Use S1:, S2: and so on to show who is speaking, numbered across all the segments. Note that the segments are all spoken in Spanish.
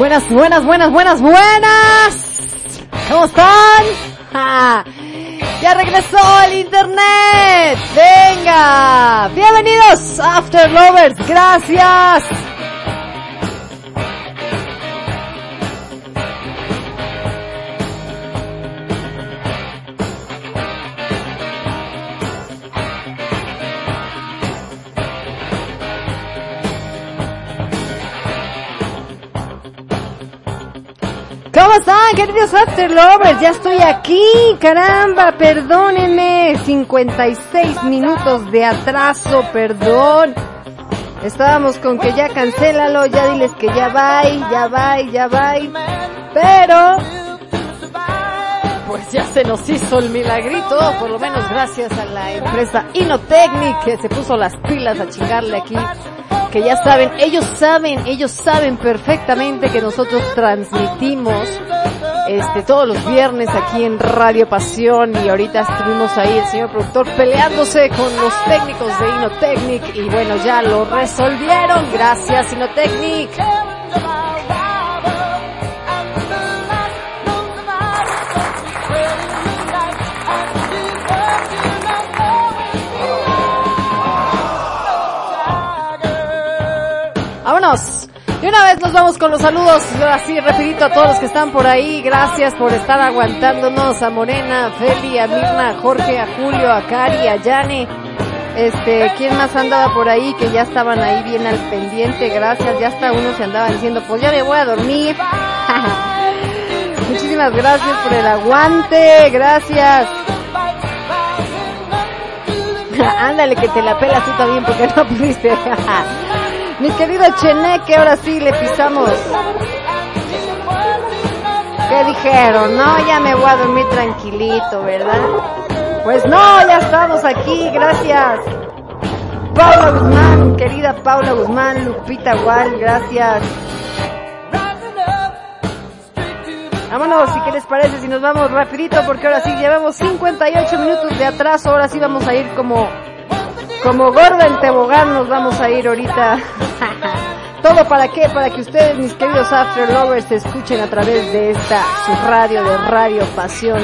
S1: Buenas, buenas, buenas, buenas, buenas. ¿Cómo están? Ya regresó el internet. Venga. Bienvenidos, After Lovers. Gracias. Queridos After Lovers? Ya estoy aquí, caramba, perdónenme. 56 minutos de atraso, perdón. Estábamos con que ya cancélalo, ya diles que ya va, ya va, ya va. Pero, pues ya se nos hizo el milagrito, por lo menos gracias a la empresa Inotechnic que se puso las pilas a chingarle aquí que ya saben, ellos saben, ellos saben perfectamente que nosotros transmitimos este todos los viernes aquí en Radio Pasión y ahorita estuvimos ahí el señor productor peleándose con los técnicos de Inotechnic y bueno, ya lo resolvieron. Gracias Inotechnic. Vámonos. De una vez nos vamos con los saludos, así rapidito a todos los que están por ahí. Gracias por estar aguantándonos. A Morena, a Feli, a Mirna, a Jorge, a Julio, a Cari, a Yane. Este, ¿quién más andaba por ahí que ya estaban ahí bien al pendiente? Gracias, ya hasta uno se andaba diciendo, pues ya me voy a dormir. Muchísimas gracias por el aguante, gracias. Ándale que te la pelas tú también porque no pudiste. Mi querido Cheneque, ahora sí le pisamos. ¿Qué dijeron? No, ya me voy a dormir tranquilito, ¿verdad? Pues no, ya estamos aquí, gracias. Paula Guzmán, querida Paula Guzmán, Lupita Gual, gracias. Vámonos, si qué les parece, si nos vamos rapidito, porque ahora sí llevamos 58 minutos de atraso, ahora sí vamos a ir como como gorda en tobogán nos vamos a ir ahorita. ¿Todo para qué? Para que ustedes, mis queridos After Lovers, se escuchen a través de esta, su radio de Radio Pasión,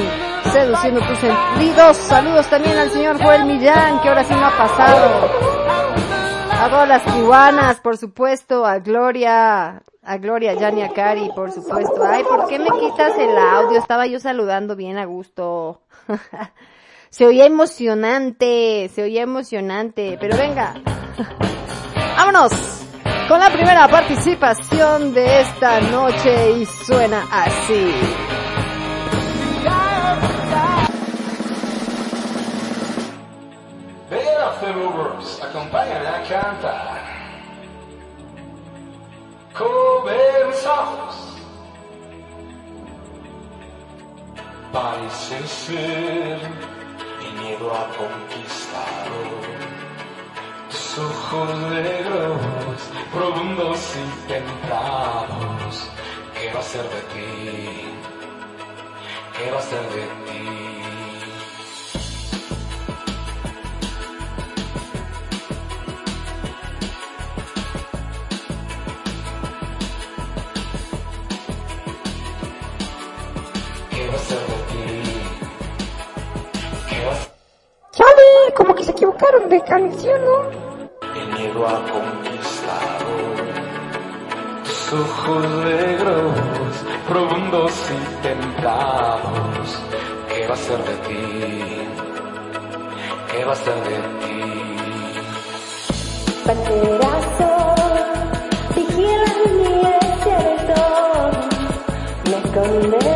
S1: seduciendo tus sentidos. Saludos también al señor Joel Millán, que ahora sí no ha pasado. A todas las tijuanas, por supuesto, a Gloria, a Gloria, Yania Cari, por supuesto. Ay, ¿por qué me quitas el audio? Estaba yo saludando bien a gusto. Se oía emocionante, se oía emocionante, pero venga. Vámonos con la primera participación de esta noche y suena así.
S2: Ven Afterlovers, acompáñame a cantar. Comenzamos. Parece ser miedo a conquistar tus ojos negros, profundos y templados. ¿Qué va a ser de ti? ¿Qué va a ser de ti? ¿Qué
S3: como que se equivocaron de canción, ¿no?
S2: El miedo a conquistar tus ojos negros, profundos y templados. ¿Qué va a ser de ti? ¿Qué va a ser de ti?
S3: Banderazo, vigila mi desierto, me condenan,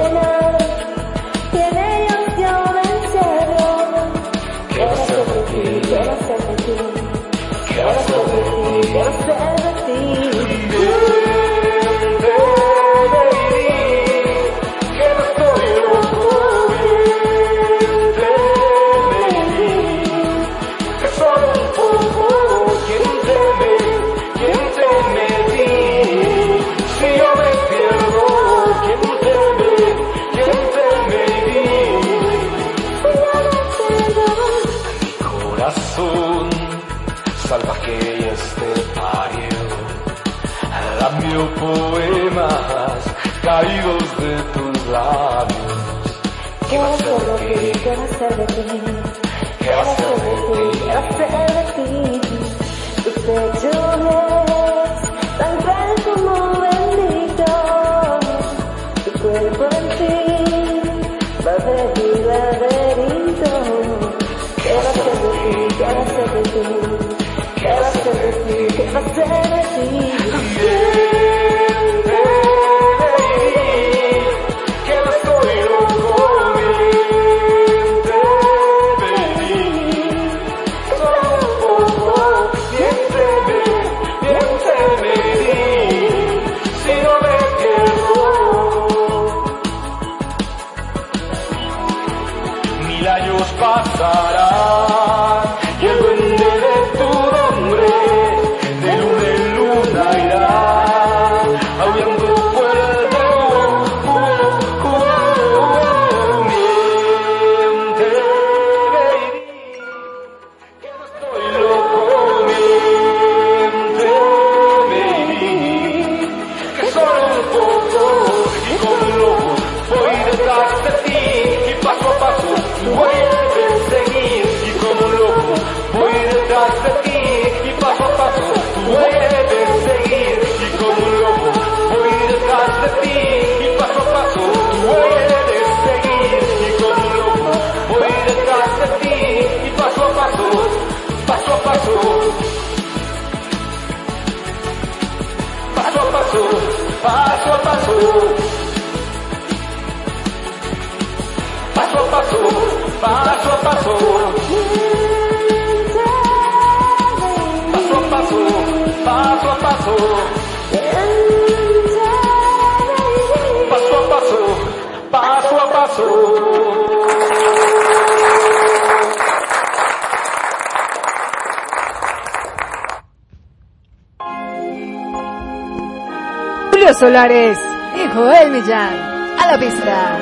S1: Solares y Joel Millán. A la pista.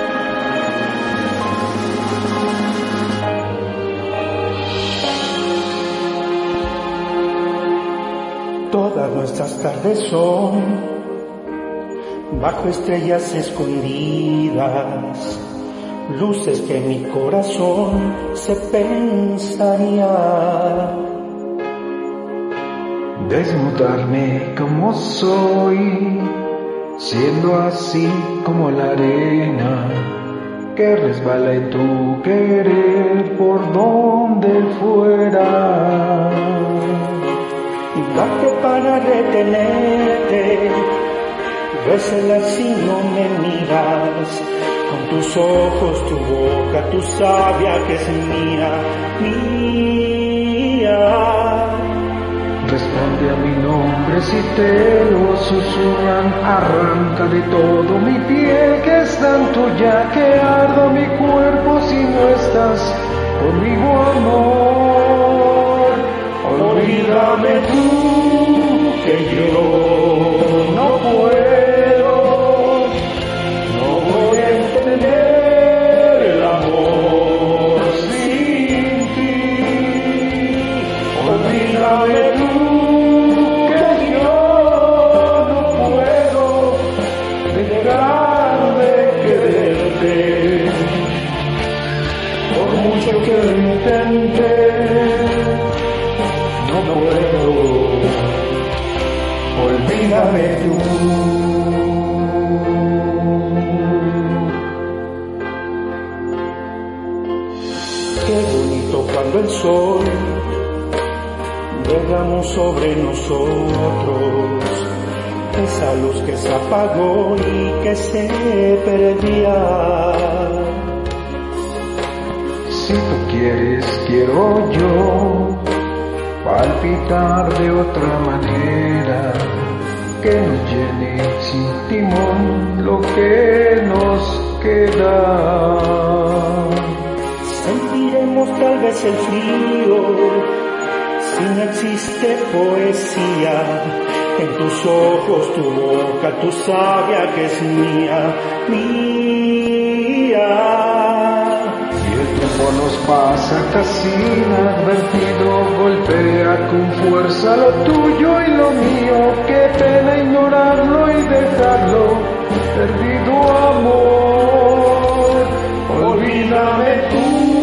S4: Todas nuestras tardes son bajo estrellas escondidas, luces que mi corazón se pensaría.
S5: Desnudarme como soy, siendo así como la arena que resbala en tu querer por donde fuera.
S4: Y date para retenerte, bésala si no me miras, con tus ojos, tu boca, tu sabia que es mía, mía.
S5: Responde a mi nombre si te lo susurran, arranca de todo mi piel que es tan tuya que ardo mi cuerpo si no estás conmigo amor.
S4: Olvídame tú que yo Qué bonito cuando el sol derramó sobre nosotros esa luz que se apagó y que se perdía.
S5: Si tú quieres, quiero yo palpitar de otra manera que nos llene sin timón lo que nos queda.
S4: Sentiremos tal vez el frío si no existe poesía. En tus ojos, tu boca, tu sabia que es mía, mía.
S5: Tiempo nos pasa casi inadvertido, golpea con fuerza lo tuyo y lo mío, qué pena ignorarlo y dejarlo
S6: perdido amor. Olvídame tú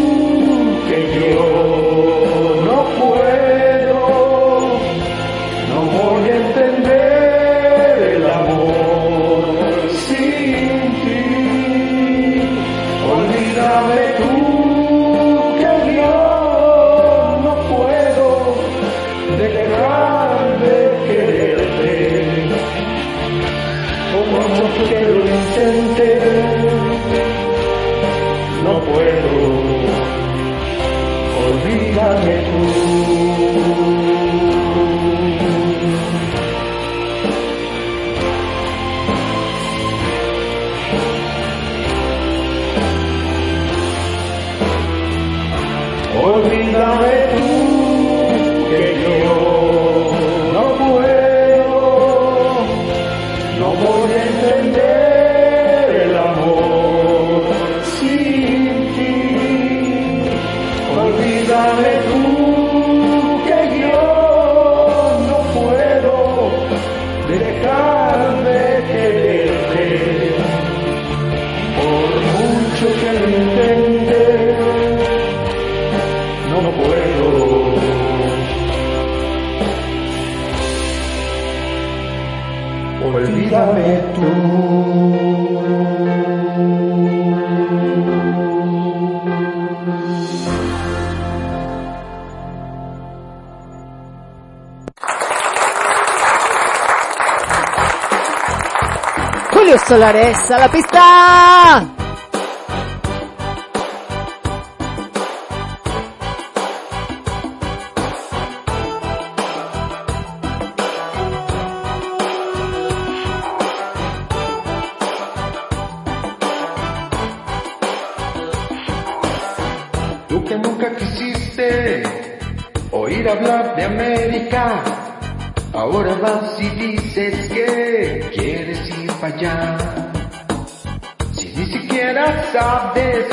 S1: Solares a la pista.
S6: Tú que nunca quisiste oír hablar de América, ahora vas y dices que Si ni siquiera sabes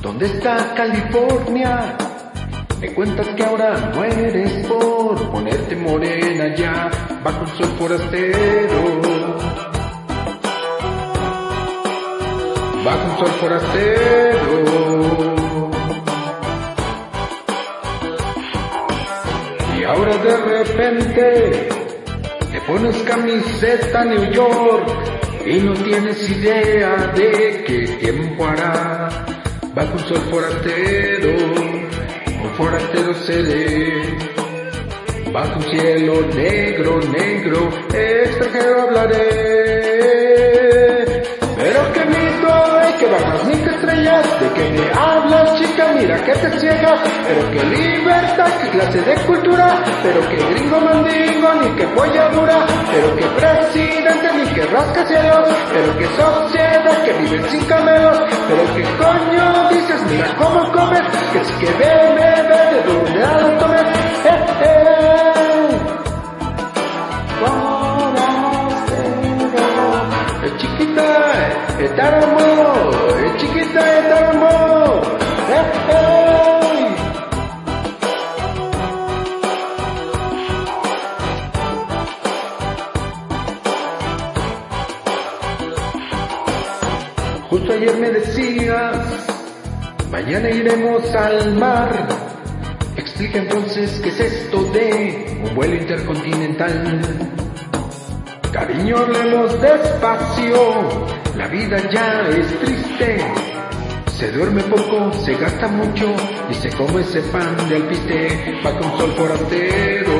S6: dónde está California, me cuentas que ahora no eres por ponerte morena ya, bajo un sol forastero. Bajo un sol forastero. Y ahora de repente te pones camiseta New York y no tienes idea de qué tiempo hará. Bajo un sol forastero, un forastero seré. Bajo un cielo negro, negro, extranjero hablaré. Pero que es que bajas ni que estrellas, de que me hablas chica, mira que te ciegas, pero que libertad, que clase de cultura, pero que gringo mandingo, ni que polla dura, pero que presidente, ni que rascacielos, pero que sociedad, que viven sin camelos, pero que coño dices, mira cómo comes, que si que bebe, bebe, de donde la tomes, eh, eh. Chiquita, es taramo, es chiquita, es taramo, eh, eh. Justo ayer me decías, mañana iremos al mar. Explica entonces qué es esto de un vuelo intercontinental. Cariño, hablemos despacio, la vida ya es triste. Se duerme poco, se gasta mucho y se come ese pan de alpiste. Va con sol forastero,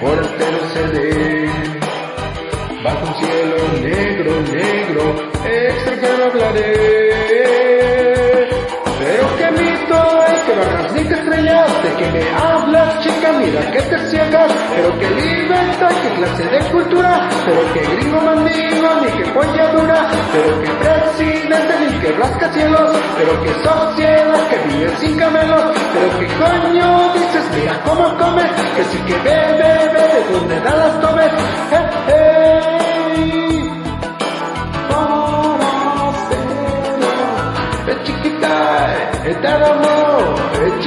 S6: forastero se ve. Bajo un cielo negro, negro, extranjero hablaré. Pero qué mito es que que estrellas, de que me hablas chica, mira que te ciegas. Pero qué libertad, qué clase de cultura, pero que gringo mandingo, ni que dura, pero que presidente, ni que rascacielos, pero que sociedad, que vive sin camelos, pero que coño dices, mira cómo comes, que sí que bebe, bebe, de donde da las tomes, chiquita, es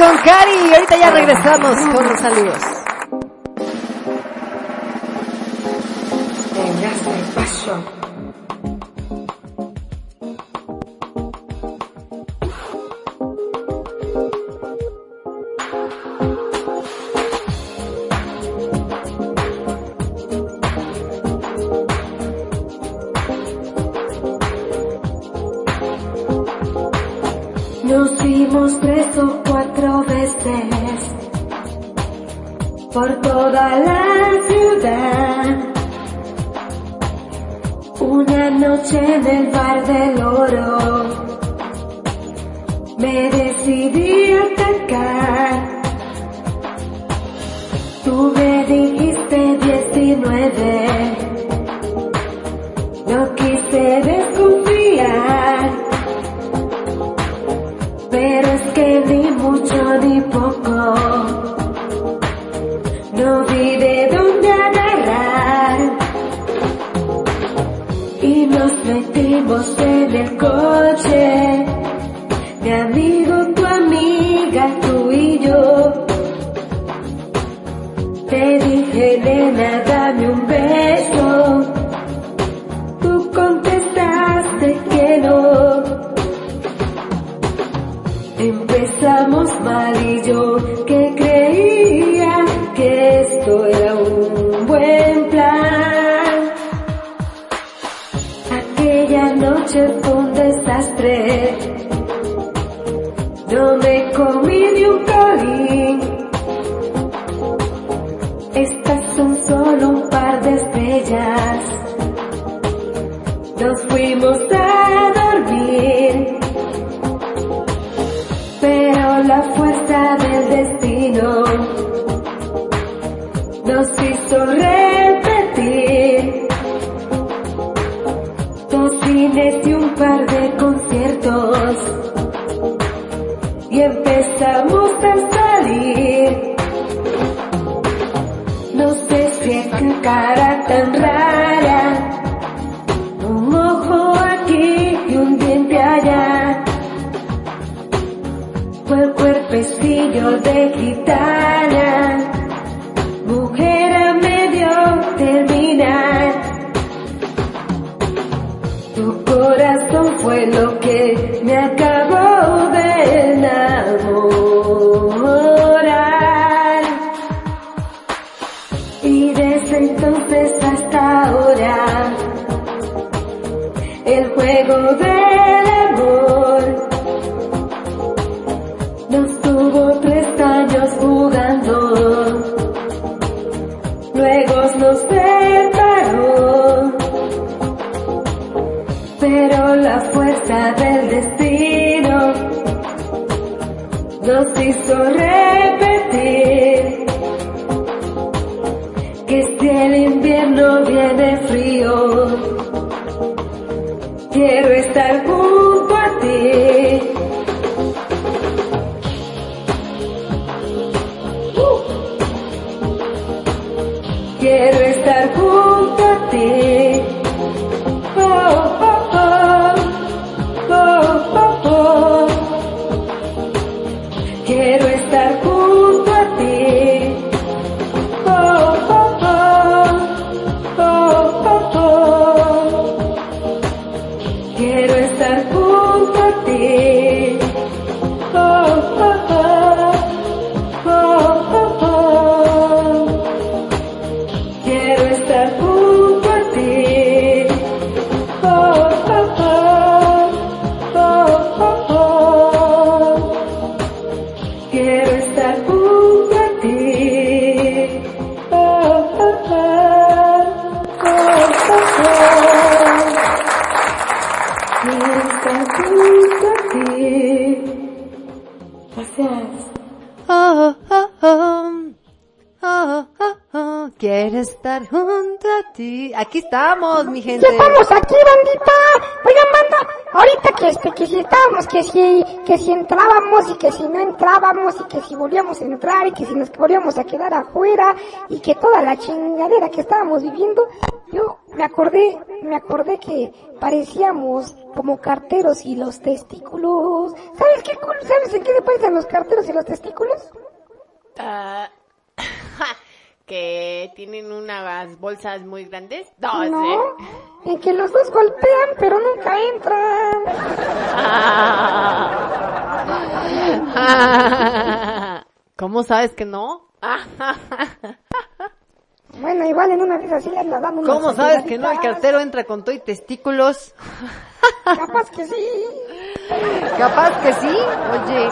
S3: con Cari y ahorita ya regresamos con los saludos.
S7: perdí mucho ni poco. No vi de dónde agarrar. Y nos metimos en el coche de.
S3: estrela. estamos, mi gente.
S8: Sí estamos aquí, bandita. Oigan, banda, ahorita que, este, que si estábamos, que si, que si entrábamos y que si no entrábamos y que si volvíamos a entrar y que si nos volvíamos a quedar afuera y que toda la chingadera que estábamos viviendo, yo me acordé, me acordé que parecíamos como carteros y los testículos. ¿Sabes qué, sabes en qué se parecen los carteros y los testículos?
S1: Uh que tienen unas bolsas muy grandes. No,
S8: No,
S1: sé.
S8: en que los dos golpean pero nunca entran.
S1: Ah. ¿Cómo sabes que no?
S8: Bueno, igual en una vez así le anda dando unas
S1: ¿Cómo sabes que no? El cartero entra con todo y testículos.
S8: Capaz que sí.
S1: Capaz que sí, oye.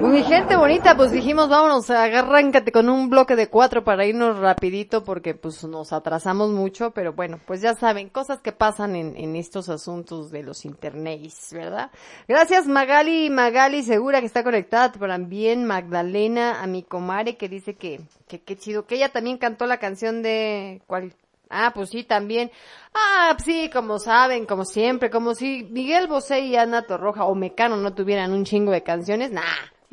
S1: Mi gente bonita, pues dijimos, vámonos, arráncate con un bloque de cuatro para irnos rapidito porque pues nos atrasamos mucho, pero bueno, pues ya saben, cosas que pasan en, en estos asuntos de los internets, ¿verdad? Gracias Magali, Magali Segura que está conectada, también Magdalena, a mi comare que dice que, que qué chido, que ella también cantó la canción de, ¿cuál? Ah, pues sí, también. Ah, sí, como saben, como siempre, como si Miguel Bosé y Ana Torroja o Mecano no tuvieran un chingo de canciones, nah,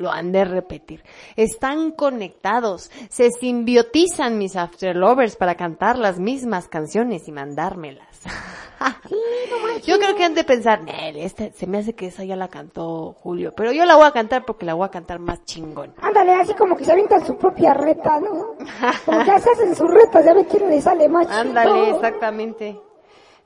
S1: lo han de repetir. Están conectados, se simbiotizan mis afterlovers para cantar las mismas canciones y mandármelas. yo creo que han de pensar, Nel, este, se me hace que esa ya la cantó Julio, pero yo la voy a cantar porque la voy a cantar más chingón.
S8: Ándale, así como que se avientan su propia reta, ¿no? Como que se hacen sus retas, ya ve quién le sale más.
S1: Ándale, exactamente.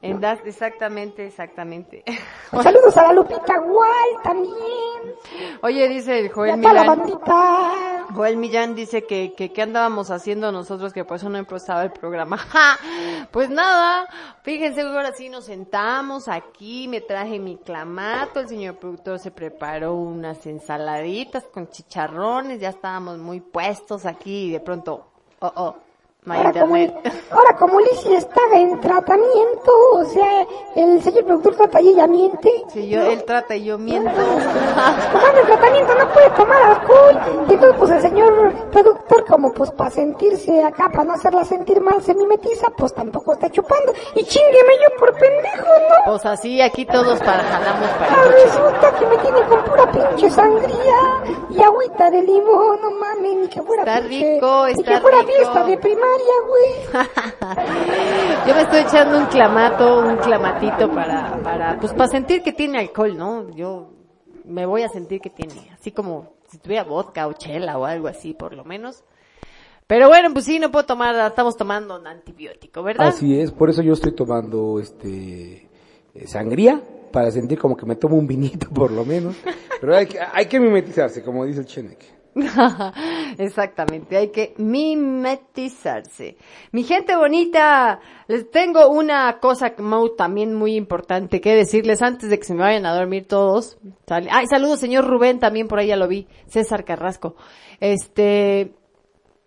S1: En exactamente, exactamente.
S8: Saludos a la Lupita Guay también.
S1: Oye, dice el Joel
S8: bandita.
S1: Joel Millán dice que, que qué andábamos haciendo nosotros que por eso no empezaba el programa. ¡Ja! Pues nada, fíjense, ahora sí nos sentamos aquí, me traje mi clamato, el señor productor se preparó unas ensaladitas con chicharrones, ya estábamos muy puestos aquí y de pronto, oh, oh, no
S8: Ahora como, ahora como Lizzie está en tratamiento, o sea, el señor productor trata y ella miente.
S1: Si yo, él trata y yo miento.
S8: Tomando el tratamiento no puede tomar alcohol. Y entonces pues el señor productor como pues para sentirse acá, para no hacerla sentir mal, se mimetiza, pues tampoco está chupando. Y chingueme yo por pendejo, ¿no?
S1: Pues así, aquí todos para jalamos
S8: Ah,
S1: para
S8: resulta que me tiene con pura pinche sangría y agüita de limón, no mames, ni que fuera
S1: Está
S8: pinche-
S1: rico,
S8: ni
S1: está
S8: que fuera
S1: rico.
S8: fiesta de primaria, güey.
S1: Yo me estoy echando un clamato, un clamatito para, para, pues para sentir que tiene alcohol, ¿no? Yo me voy a sentir que tiene, así como si tuviera vodka o chela o algo así, por lo menos. Pero bueno, pues sí, no puedo tomar, estamos tomando un antibiótico, ¿verdad?
S2: Así es, por eso yo estoy tomando este eh, sangría para sentir como que me tomo un vinito por lo menos. Pero hay que, hay que mimetizarse, como dice el Chenek.
S1: Exactamente, hay que mimetizarse. Mi gente bonita, les tengo una cosa también muy importante que decirles antes de que se me vayan a dormir todos. Ay, saludos señor Rubén, también por ahí ya lo vi. César Carrasco. Este,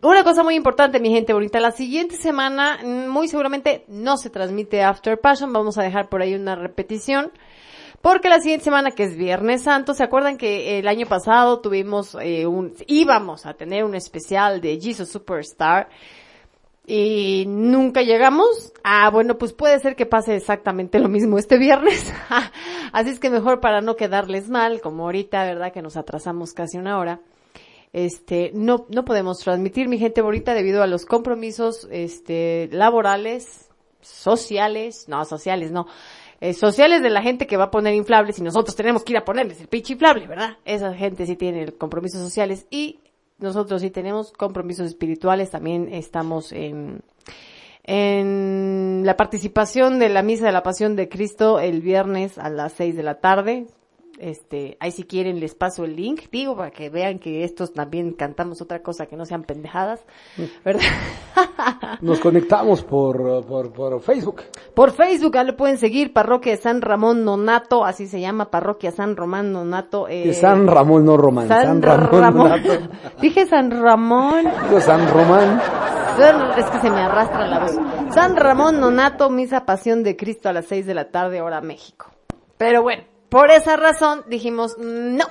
S1: una cosa muy importante, mi gente bonita. La siguiente semana, mm, muy seguramente, no se transmite After Passion. Vamos a dejar por ahí una repetición. Porque la siguiente semana, que es Viernes Santo, ¿se acuerdan que el año pasado tuvimos eh, un, íbamos a tener un especial de Jesus Superstar y nunca llegamos? Ah, bueno, pues puede ser que pase exactamente lo mismo este viernes. Así es que mejor para no quedarles mal, como ahorita, ¿verdad? Que nos atrasamos casi una hora. Este, no, no podemos transmitir, mi gente bonita, debido a los compromisos, este, laborales, sociales, no, sociales, no, eh, sociales de la gente que va a poner inflables y nosotros tenemos que ir a ponerles el pinche inflable, ¿verdad? Esa gente sí tiene compromisos sociales y nosotros sí tenemos compromisos espirituales, también estamos en, en la participación de la Misa de la Pasión de Cristo el viernes a las seis de la tarde. Este, ahí si quieren les paso el link, digo, para que vean que estos también cantamos otra cosa que no sean pendejadas, ¿verdad?
S2: Nos conectamos por, por, por Facebook.
S1: Por Facebook, ahí lo pueden seguir, Parroquia de San Ramón Nonato, así se llama, Parroquia San Román Nonato. eh,
S2: De San Ramón, no Román. San, Ramón. Nato.
S1: Dije San Ramón.
S2: Digo San Román.
S1: Es que se me arrastra la voz. San Ramón Nonato, Misa Pasión de Cristo a las 6 de la tarde, hora México. Pero bueno, por esa razón dijimos, no.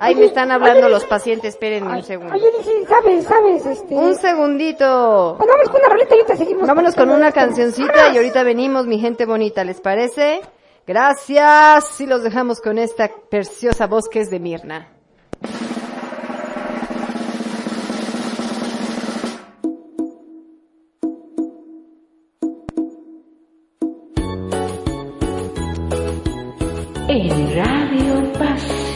S1: Ahí me están hablando los pacientes, espérenme un segundo.
S8: Oye, ¿sabes, sabes, este?
S1: Un segundito.
S8: Pues vamos con una rolita y ahorita seguimos.
S1: Vámonos con una cancioncita y ahorita venimos, mi gente bonita, ¿les parece? Gracias. Y los dejamos con esta preciosa voz que es de Mirna.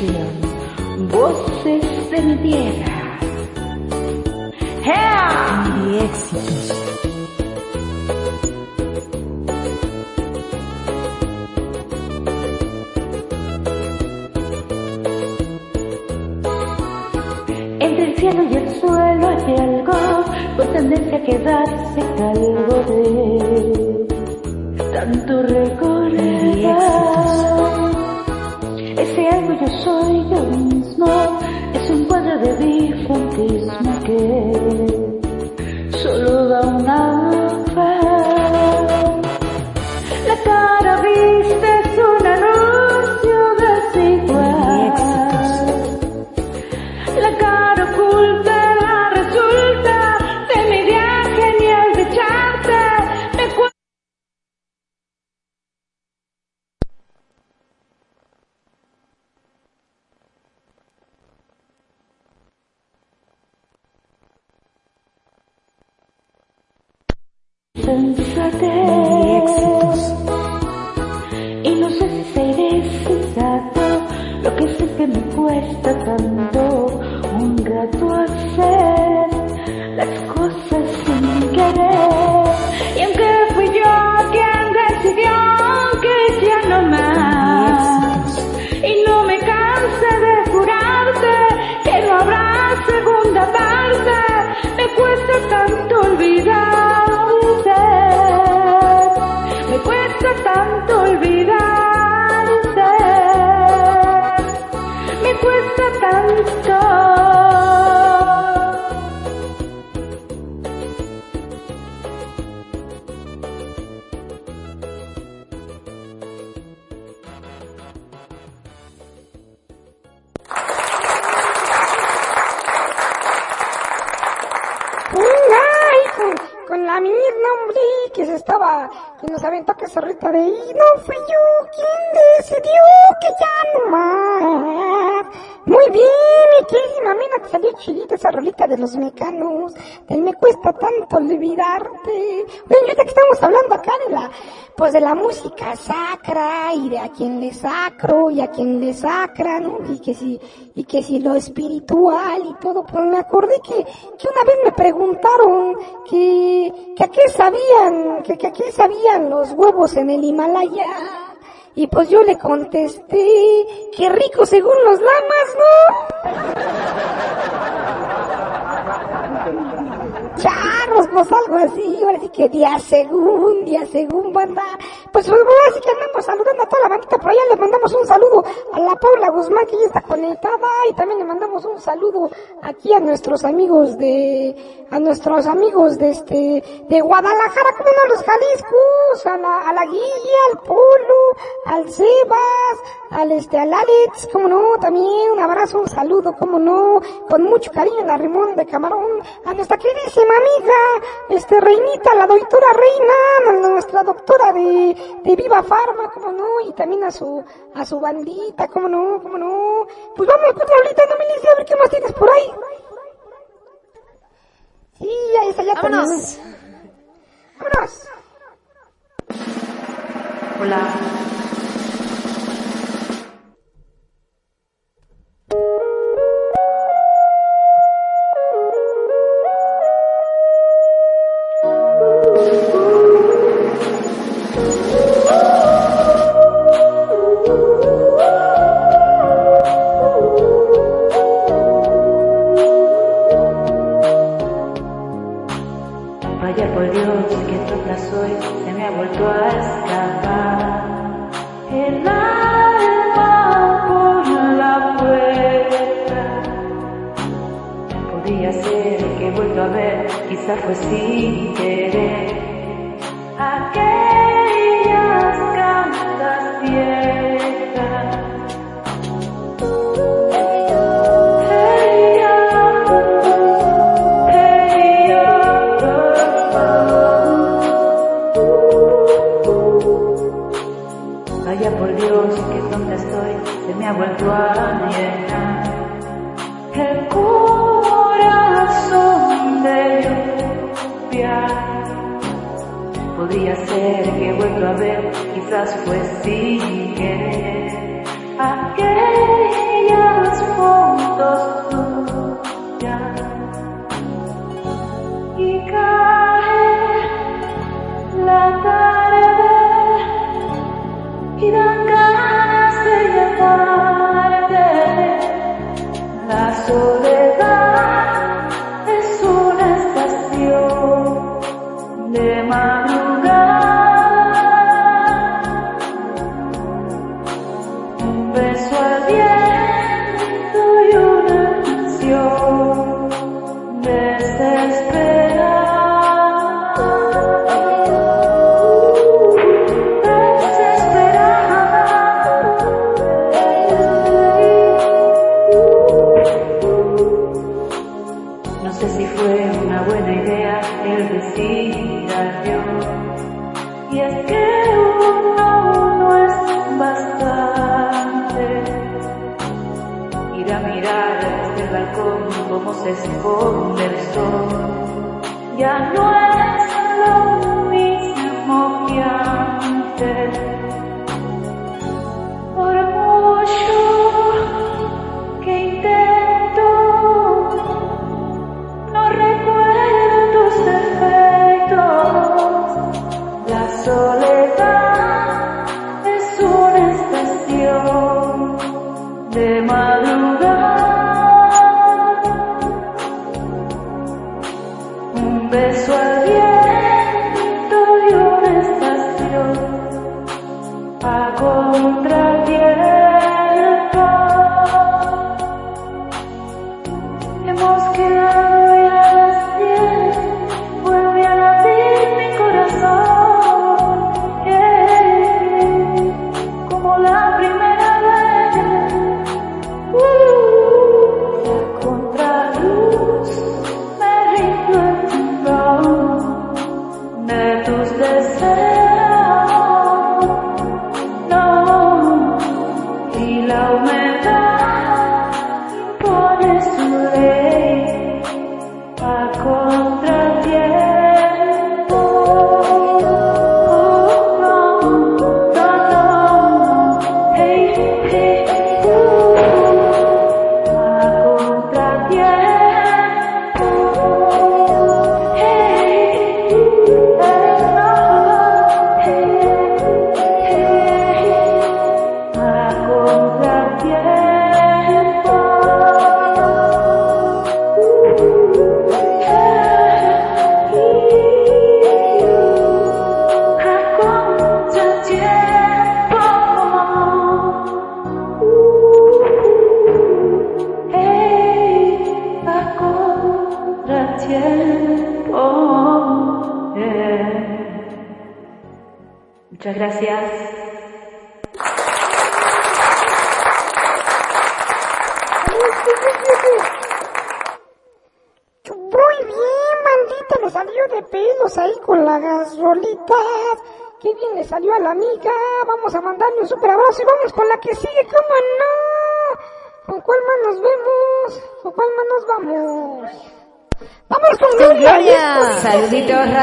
S3: Voces de mi tierra. ¡Ea!
S9: Y éxitos.
S3: Entre el cielo y el suelo hay algo con tendencia a quedarse calvo de tanto recordar. Es un cuadro de bifrontismo que solo da una de
S8: la música sacra y de a quien le sacro y a quien le sacra, ¿no? Y que si, y que si lo espiritual y todo, pues me acordé que, que una vez me preguntaron que, que a qué sabían, que, que a qué sabían los huevos en el Himalaya. Y pues yo le contesté, qué rico según los lamas, ¿no? Charros, pues algo así, ahora sí que día según, día según, banda. Pues, pues ahora sí que andamos saludando a toda la bandita, por allá le mandamos un saludo a la Paula Guzmán que ya está conectada y también le mandamos un saludo aquí a nuestros amigos de, a nuestros amigos de este, de Guadalajara, como no, los Jaliscos, a la, a la Guilla, al Polo, al Sebas, al este, al Alex, como no, también un abrazo, un saludo, como no, con mucho cariño la Rimón de Camarón, a nuestra queridísima amiga, este, Reinita, la doctora Reina, nuestra doctora de, de Viva Farma, como no, y también a su, a su bandita, como no, como no. Pues vamos con ahorita, no me dice, a ver qué más tienes por ahí. Sí, ahí está, ya
S1: Vámonos.
S8: tenemos. Vámonos.
S3: Hola.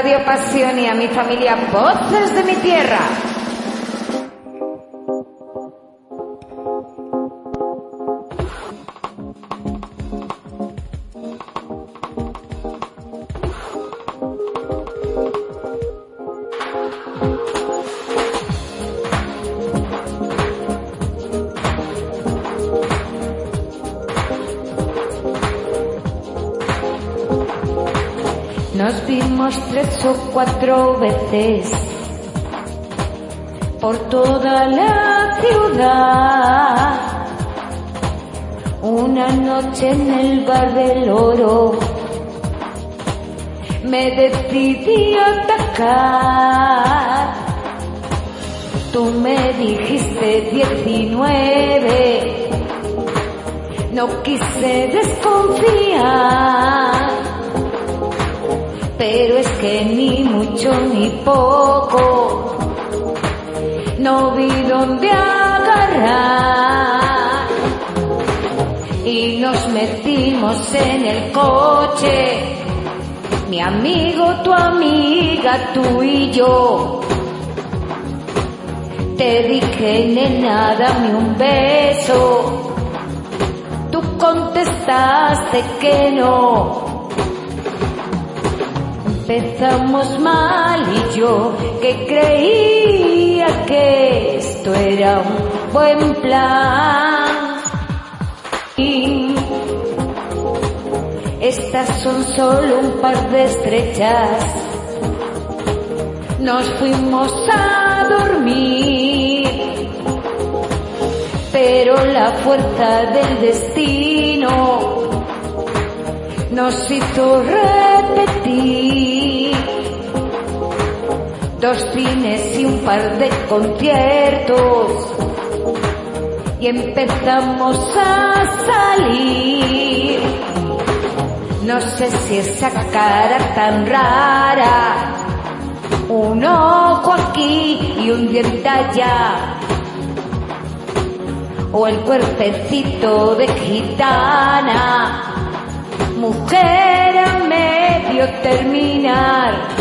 S3: Radio Pasión y a mi familia Voces de mi Tierra. cuatro veces por toda la ciudad. Una noche en el bar del oro me decidí atacar. Tú me dijiste 19, no quise desconfiar pero es que ni mucho ni poco. No vi dónde agarrar. Y nos metimos en el coche. Mi amigo tu amiga tú y yo. Te dije nena dame un beso. Tú contestaste que no. Empezamos mal y yo que creía que esto era un buen plan. Y estas son solo un par de estrechas. Nos fuimos a dormir, pero la fuerza del destino nos hizo repetir dos cines y un par de conciertos y empezamos a salir. No sé si esa cara tan rara, un ojo aquí y un diente allá, o el cuerpecito de gitana, mujer a medio terminar.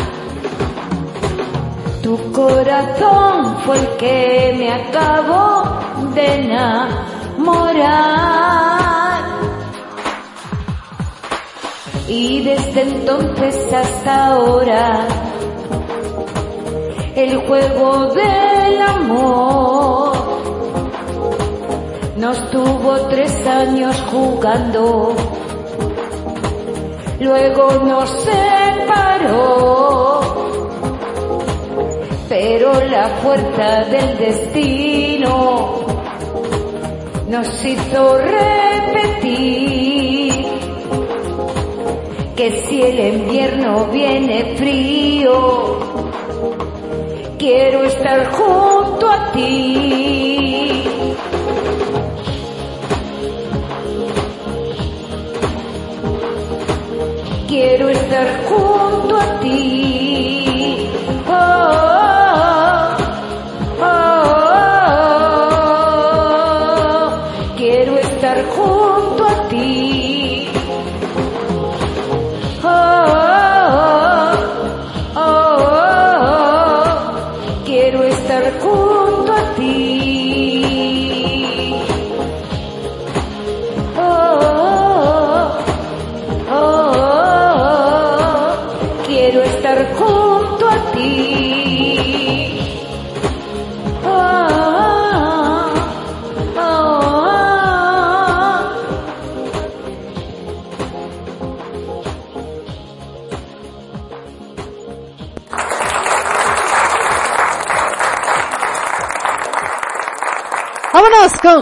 S3: Tu corazón fue el que me acabó de enamorar. Y desde entonces hasta ahora, el juego del amor nos tuvo tres años jugando, luego nos separó, pero la fuerza del destino nos hizo repetir que si el invierno viene frío, quiero estar junto a ti. Quiero estar junto a ti.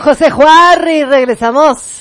S10: José Juarri, regresamos.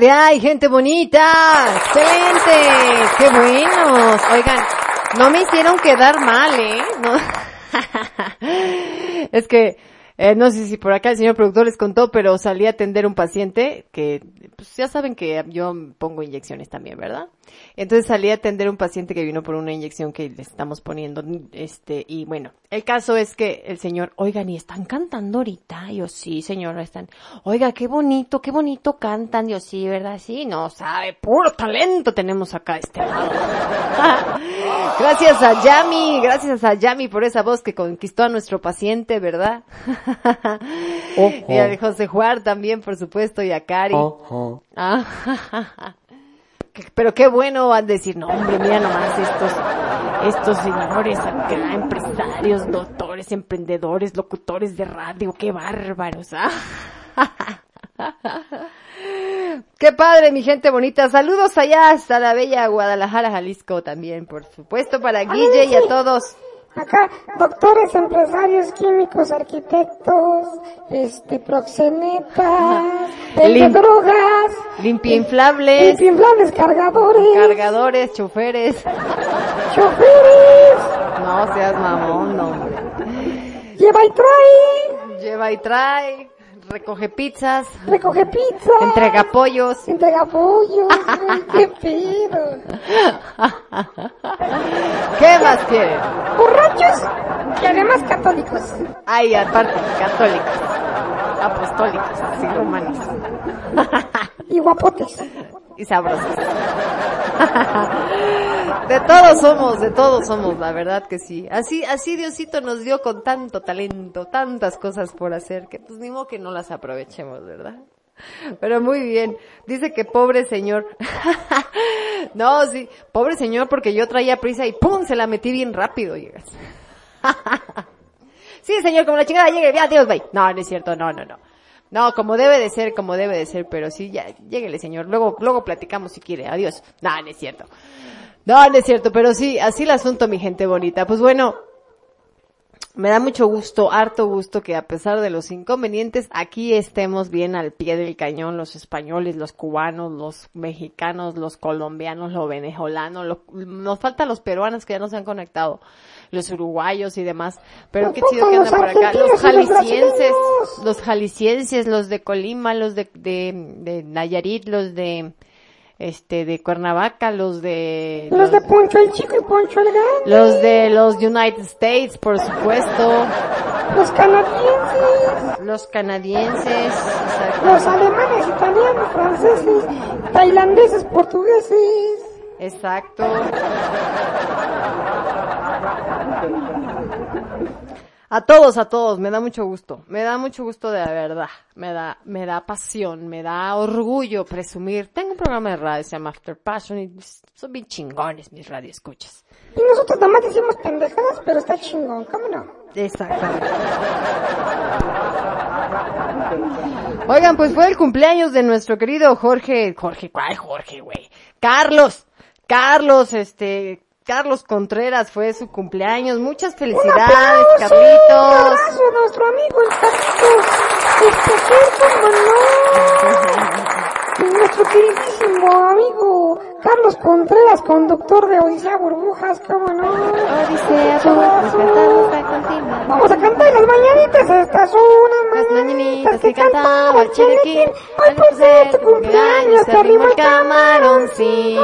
S1: Venga de ahí, gente bonita. Excelente. Qué buenos. Oigan, no me hicieron quedar mal, ¿eh? Es que, eh, no sé si por acá el señor productor les contó, pero salí a atender un paciente que, pues ya saben que yo pongo inyecciones también, ¿verdad? Entonces salí a atender un paciente que vino por una inyección que le estamos poniendo, este, y bueno, el caso es que el señor, oigan, ¿y están cantando ahorita? Yo, sí, señora, están, oiga, qué bonito, qué bonito cantan, yo, sí, ¿verdad? Sí, no, sabe, puro talento tenemos acá este lado. gracias a Yami, gracias a Yami por esa voz que conquistó a nuestro paciente, ¿verdad? y a José Juar también, por supuesto, y a Cari. Ah, que- pero qué bueno van a decir, no hombre, mira nomás estos, estos señores, acá, empresarios, doctores, emprendedores, locutores de radio, qué bárbaros, ah. Qué padre, mi gente bonita. Saludos allá hasta la bella Guadalajara, Jalisco también, por supuesto, para Guille y a todos.
S8: Acá, doctores, empresarios, químicos, arquitectos, este, proxenetas,
S1: Lim-
S8: drogas,
S1: Limpia inflables,
S8: inflables, cargadores,
S1: cargadores, choferes.
S8: choferes,
S1: No seas mamón, no.
S8: lleva y trae,
S1: Lleva y trae, recoge pizzas,
S8: recoge pizza,
S1: entrega pollos.
S8: entrega pollos, qué pedo.
S1: ¿Qué más quieren?
S8: Borrachos y además católicos.
S1: Ay, aparte, católicos, apostólicos, así romanos.
S8: Y guapotes.
S1: y sabrosos. De todos somos, de todos somos, la verdad que sí. Así, así Diosito nos dio con tanto talento, tantas cosas por hacer, que pues ni modo que no las aprovechemos, ¿verdad? Pero muy bien. Dice que pobre señor. no, sí, pobre señor porque yo traía prisa y ¡pum! se la metí bien rápido, llegas. sí, señor, como la chingada llegue, ya, Dios, bye. No, no es cierto, no, no, no. No, como debe de ser, como debe de ser, pero sí, ya, lléguele, señor. Luego, luego platicamos si quiere. Adiós. No, no es cierto. No, no es cierto, pero sí, así el asunto, mi gente bonita. Pues bueno, me da mucho gusto, harto gusto que a pesar de los inconvenientes, aquí estemos bien al pie del cañón, los españoles, los cubanos, los mexicanos, los colombianos, los venezolanos, lo- nos faltan los peruanos que ya no se han conectado, los uruguayos y demás, pero qué chido que andan por acá, los jaliscienses, los jaliscienses, los de Colima, los de, de, de Nayarit, los de, este, de Cuernavaca, los de,
S8: Los de Poncho el Chico y Poncho el Grande.
S1: los de los United States, por supuesto.
S8: Los canadienses,
S1: Los canadienses, exacto.
S8: los alemanes, italianos, franceses, tailandeses, portugueses.
S1: Exacto. A todos, a todos, me da mucho gusto, me da mucho gusto de verdad, me da, me da pasión, me da orgullo presumir. Tengo un programa de radio, se llama After Passion y son bien chingones mis radioescuchas.
S8: Y nosotros nada más decimos pendejadas, pero está chingón, ¿cómo no?
S1: Exactamente. Oigan, pues fue el cumpleaños de nuestro querido Jorge, Jorge, ¿cuál Jorge, güey? Carlos, Carlos, este, Carlos Contreras fue su cumpleaños. Muchas
S8: Un
S1: felicidades,
S8: aplauso, un
S1: Carlitos.
S8: abrazo a nuestro amigo el Carlitos. Cómo no. Y nuestro queridísimo amigo Carlos Contreras, conductor de Odisea Burbujas, cómo no.
S1: Odisea, cantamos a continuar.
S8: Vamos a cantar las mañanitas, estas son unas
S1: Las mañanitas que cantaba el Chiriquín.
S8: Hoy por ser tu cumpleaños te arrimo el
S1: camaroncín.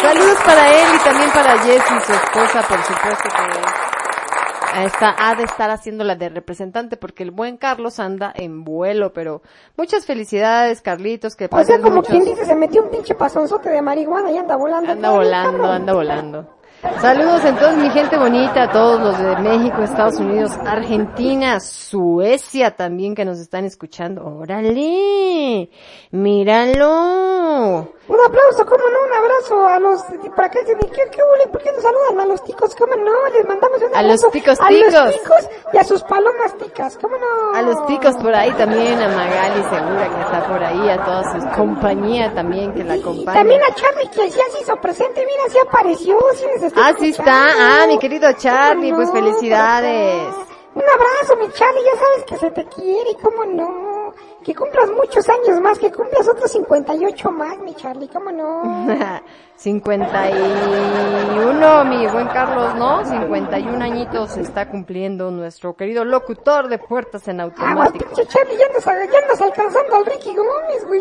S1: Saludos para él y también para Jessie, su esposa, por supuesto que está, ha de estar haciéndola de representante porque el buen Carlos anda en vuelo, pero muchas felicidades, Carlitos, que
S8: O sea, como
S1: muchos-
S8: quien dice, se metió un pinche pasonzote de marihuana y anda volando.
S1: Anda volando, anda volando. Saludos entonces mi gente bonita, a todos los de México, Estados Unidos, Argentina, Suecia también que nos están escuchando. ¡Órale! ¡Míralo!
S8: Un aplauso, cómo no, un abrazo a los, para ¿qué, qué, qué? ¿Por qué nos saludan a los ticos? ¿Cómo no? Les mandamos un
S1: A los
S8: abrazo
S1: ticos
S8: A
S1: ticos.
S8: los ticos y a sus palomas ticas, ¿cómo no?
S1: A los ticos por ahí también, a Magali Segura que está por ahí, a toda su compañía también que la
S8: Y
S1: acompaña.
S8: también a Charlie que ya se hizo presente, mira, se apareció, sí les estoy
S1: Ah, sí está. Ah, mi querido Charlie, pues felicidades.
S8: Un abrazo, mi Charlie, ya sabes que se te quiere, ¿cómo no? Que cumplas muchos años más, que cumplas otros 58 más, mi Charlie, ¿cómo no?
S1: 51, mi buen Carlos, ¿no? 51 añitos está cumpliendo nuestro querido locutor de puertas en
S8: Aguas,
S1: automático.
S8: pinche Charlie, ya andas, ya andas alcanzando al Ricky Gómez, güey,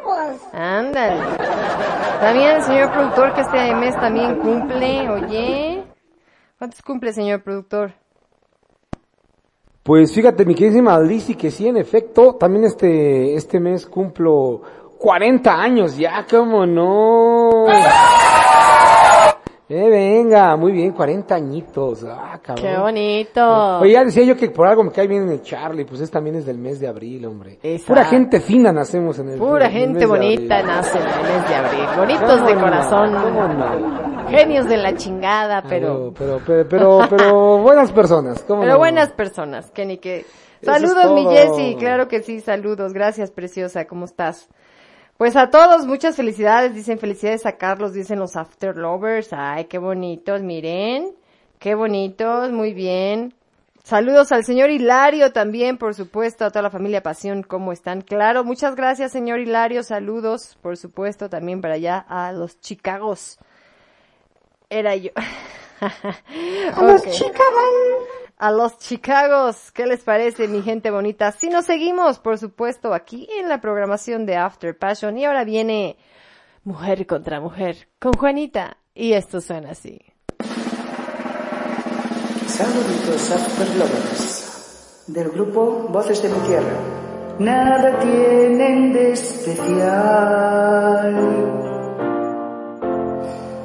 S8: aguas.
S1: Ándale. También el señor productor que este mes también cumple, oye. ¿Cuántos cumple, señor productor?
S2: Pues fíjate, mi queridísima Lizzy, que sí, en efecto, también este, este mes cumplo 40 años ya, ¿cómo no? Eh, venga, muy bien, 40 añitos, ah, cabrón.
S1: ¡Qué bonito!
S2: Oye, ya decía yo que por algo me cae bien el Charlie, pues es también es del mes de abril, hombre.
S1: Exacto.
S2: Pura gente fina nacemos en el
S1: Pura
S2: en el
S1: gente
S2: mes de
S1: bonita
S2: abril.
S1: nace en el mes de abril. Bonitos de
S2: ¿Cómo no?
S1: corazón.
S2: ¿Cómo no?
S1: Genios de la chingada, pero...
S2: Pero, pero, pero, pero, buenas personas, ¿cómo
S1: Pero
S2: no?
S1: buenas personas, que ni que... Saludos, mi. Jessie, claro que sí, saludos, gracias, preciosa, ¿cómo estás? Pues a todos, muchas felicidades, dicen felicidades a Carlos, dicen los After Lovers, ay, qué bonitos, miren, qué bonitos, muy bien. Saludos al señor Hilario también, por supuesto, a toda la familia Pasión, ¿cómo están? Claro, muchas gracias, señor Hilario, saludos, por supuesto, también para allá a los Chicagos. Era yo.
S8: A los
S1: Ok. A los Chicagos, ¿qué les parece, mi gente bonita? Si nos seguimos, por supuesto, aquí en la programación de After Passion. Y ahora viene Mujer contra Mujer con Juanita. Y esto suena así.
S5: Saluditos After Lovers del grupo Voces de mi Tierra. Nada tienen de especial.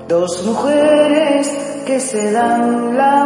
S5: Dos mujeres que se dan la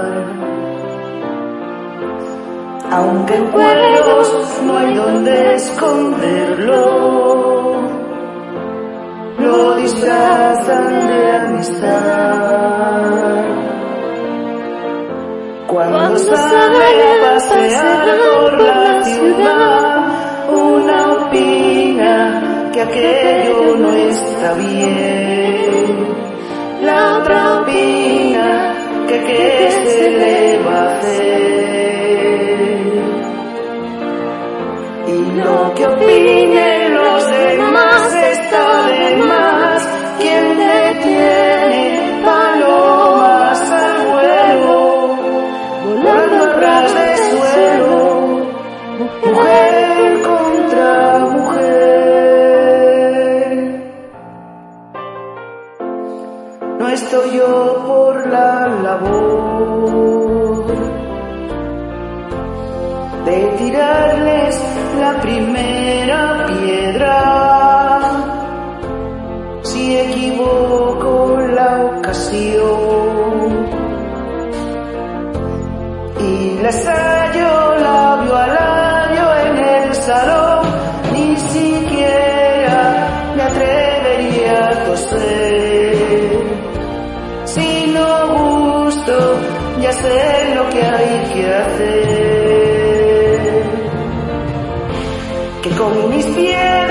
S5: Aunque en cuerdos no hay donde esconderlo, lo disfrazan de amistad. Cuando sale a pasear por la ciudad, una opina que aquello no está bien. La otra opina ¿qué se le va a hacer? Lo que opinen los demás está de más. ¿Quién detiene palomas al vuelo? Volando ras de suelo, mujer contra mujer. No estoy yo por la labor de tirarles la primera piedra. Si equivoco la ocasión y les hallo labio a labio en el salón, ni siquiera me atrevería a toser. Si no gusto, ya sé lo que hay que hacer. Con mis piedras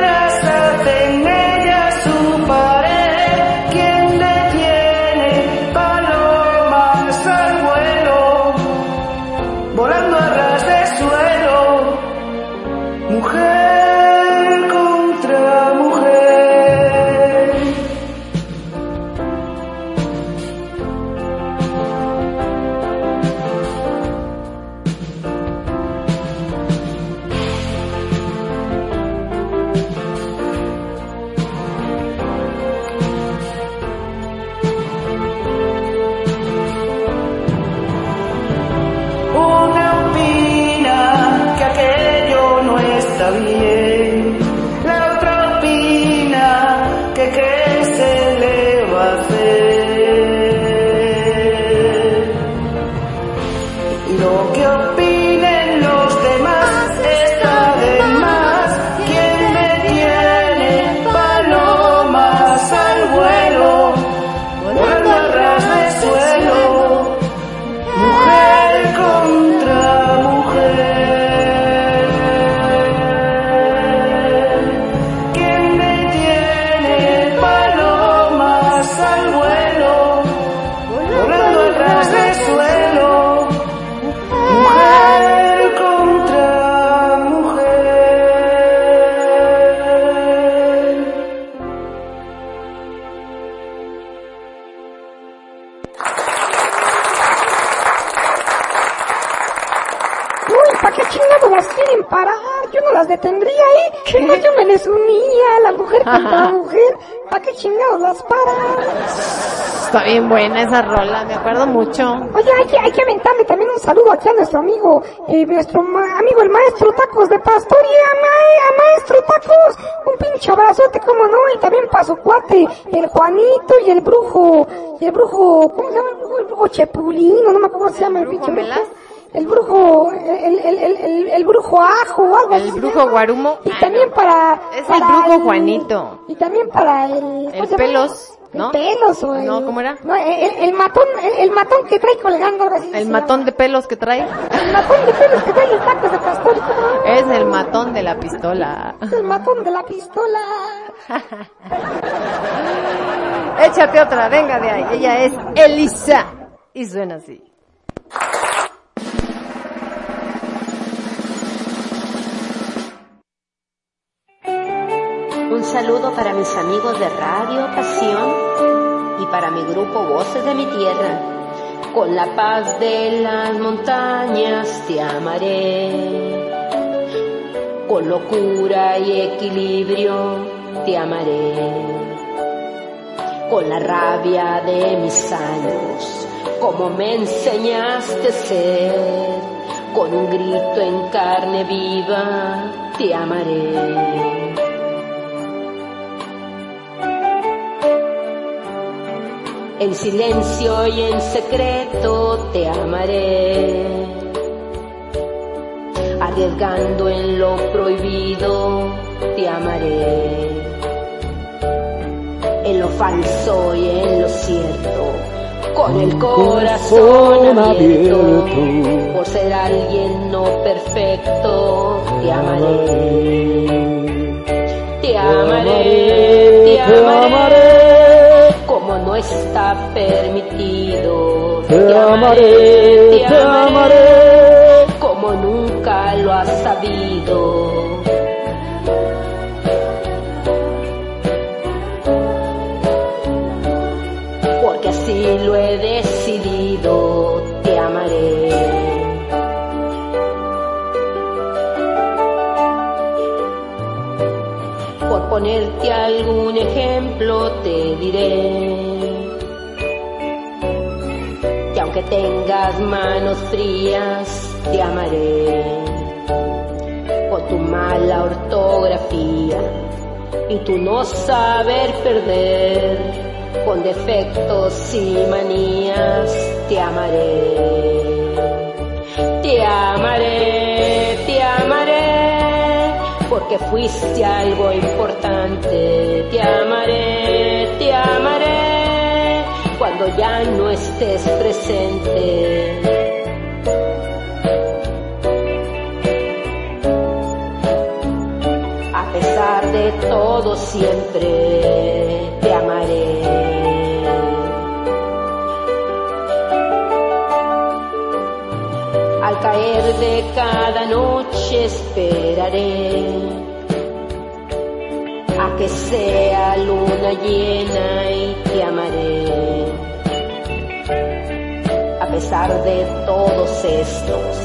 S5: mujer contra mujer.
S8: ¿Para qué chingados las paran?
S1: Está bien buena esa rola, me acuerdo mucho.
S8: Oye, hay que, hay que aventarle también un saludo aquí a nuestro amigo, eh, nuestro ma- amigo el maestro Tacos de Pastoria, ma- a maestro Tacos, un pinche abrazote, como no, y también para su cuate, el Juanito y el brujo, y el brujo, ¿cómo se llama el brujo? El brujo Chepulino, no me acuerdo cómo se llama el pinche brujo. El brujo, el, el, el, el, brujo ajo o algo así.
S1: El brujo guarumo.
S8: Y también para...
S1: Es el brujo Juanito.
S8: Y también para el... ¿cómo
S1: El pelos, ¿no?
S8: El pelos o el...
S1: No, ¿cómo era?
S8: No, el, el matón, el, el matón que trae colgando ahora sí.
S1: El matón de pelos que trae.
S8: El matón de pelos que trae el tacos de pastor.
S1: Es el matón de la pistola.
S8: El matón de la pistola.
S1: Échate otra, venga de ahí. Ella es Elisa. Y suena así.
S11: Saludo para mis amigos de Radio Pasión y para mi grupo Voces de mi Tierra. Con la paz de las montañas te amaré. Con locura y equilibrio te amaré. Con la rabia de mis años, como me enseñaste ser. Con un grito en carne viva te amaré. En silencio y en secreto te amaré. Arriesgando en lo prohibido te amaré. En lo falso y en lo cierto. Con el corazón abierto. Por ser alguien no perfecto te amaré. Te amaré, te amaré. Está permitido.
S2: Te amaré, te amaré.
S11: como nunca lo has sabido. Porque así lo he decidido, te amaré. Por ponerte algún ejemplo te diré tengas manos frías te amaré. Por tu mala ortografía y tu no saber perder con defectos y manías te amaré. Te amaré te amaré porque fuiste algo importante. Te amaré te amaré cuando ya no estés presente a pesar de todo siempre te amaré. Al caer de cada noche esperaré a que sea luna llena y te amaré. A pesar de todos estos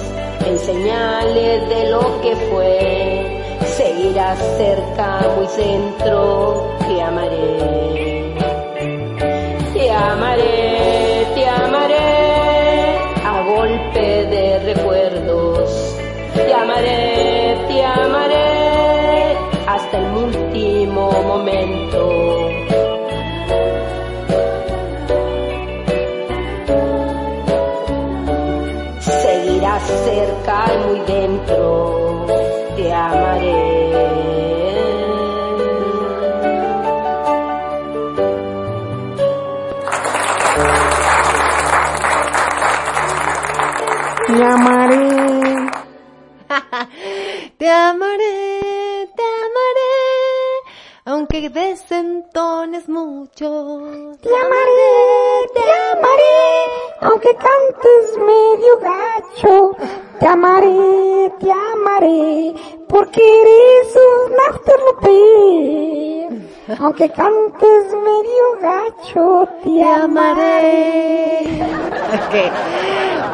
S11: en señales de lo que fue, seguirás cerca, muy centro, te amaré. Te amaré, momento. Seguirás cerca y muy dentro, te amaré.
S8: Te amaré.
S1: Te amaré, te amaré, aunque desentones mucho.
S8: Te amaré, te amaré, aunque cantes medio gacho. Te amaré, te amaré, porque eres un afterlope. Aunque cantes medio gacho, te amaré.
S1: Ok.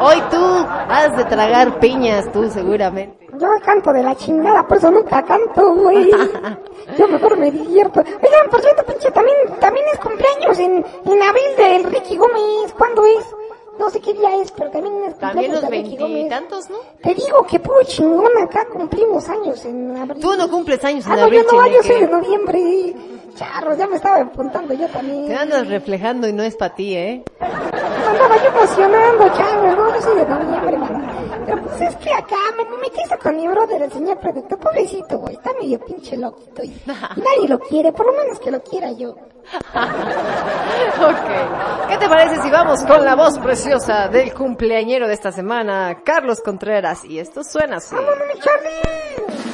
S1: Hoy tú has de tragar piñas, tú seguramente.
S8: Yo canto de la chingada, por eso nunca canto, güey. Yo mejor me divierto. Oigan, por cierto, pinche, también, también es cumpleaños en, en abril del Ricky Gómez. ¿Cuándo es? No sé qué día es, pero también es
S1: También
S8: cumpleaños
S1: los
S8: de Ricky Gómez.
S1: veintitantos, ¿no?
S8: Te digo que puro chingón acá cumplimos años en abril.
S1: Tú no cumples años en
S8: Ah, no,
S1: abril,
S8: yo no, yo soy de noviembre. Charros, ya me estaba apuntando yo también.
S1: Te andas reflejando y no es para ti, ¿eh?
S8: Andaba yo emocionando, charros, no, yo soy de noviembre, man. Pero pues es que acá me, me metí esto con mi brother, el señor productor, pobrecito, güey, está medio pinche loquito y nadie lo quiere, por lo menos que lo quiera yo.
S1: Ok. ¿Qué te parece si vamos con la voz preciosa del cumpleañero de esta semana, Carlos Contreras? Y esto suena así.
S8: ¡Vámonos, Charlie!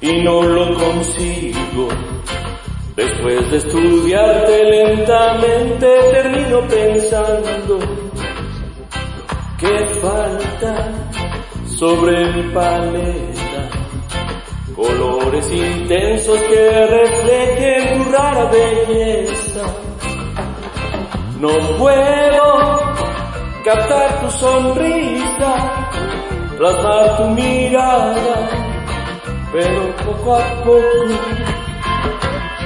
S10: Y no lo consigo. Después de estudiarte lentamente termino pensando que falta sobre mi paleta colores intensos que reflejen tu rara belleza. No puedo captar tu sonrisa, plasmar tu mirada, pero poco a poco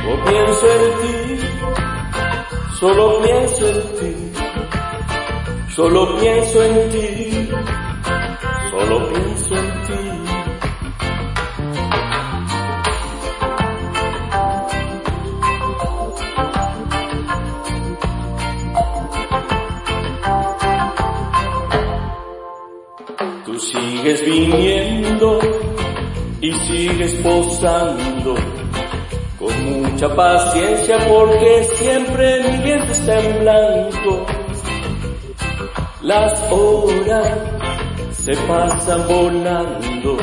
S10: no pienso en ti, solo pienso en ti, solo pienso en ti, solo pienso en ti. Sigues viniendo y sigues posando con mucha paciencia porque siempre mi viento está en blanco. Las horas se pasan volando,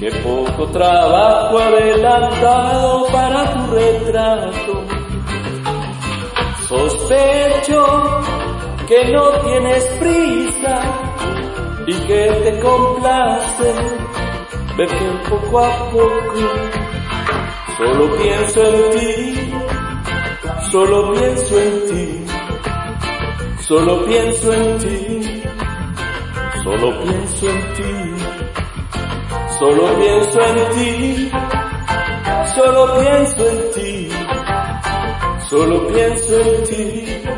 S10: que poco trabajo adelantado para tu retrato. Sospecho que no tienes prisa y que te complace verte poco a poco. Solo pienso en ti, solo pienso en ti, solo pienso en ti, solo pienso en ti, solo pienso en ti, solo pienso en ti, solo pienso en ti, solo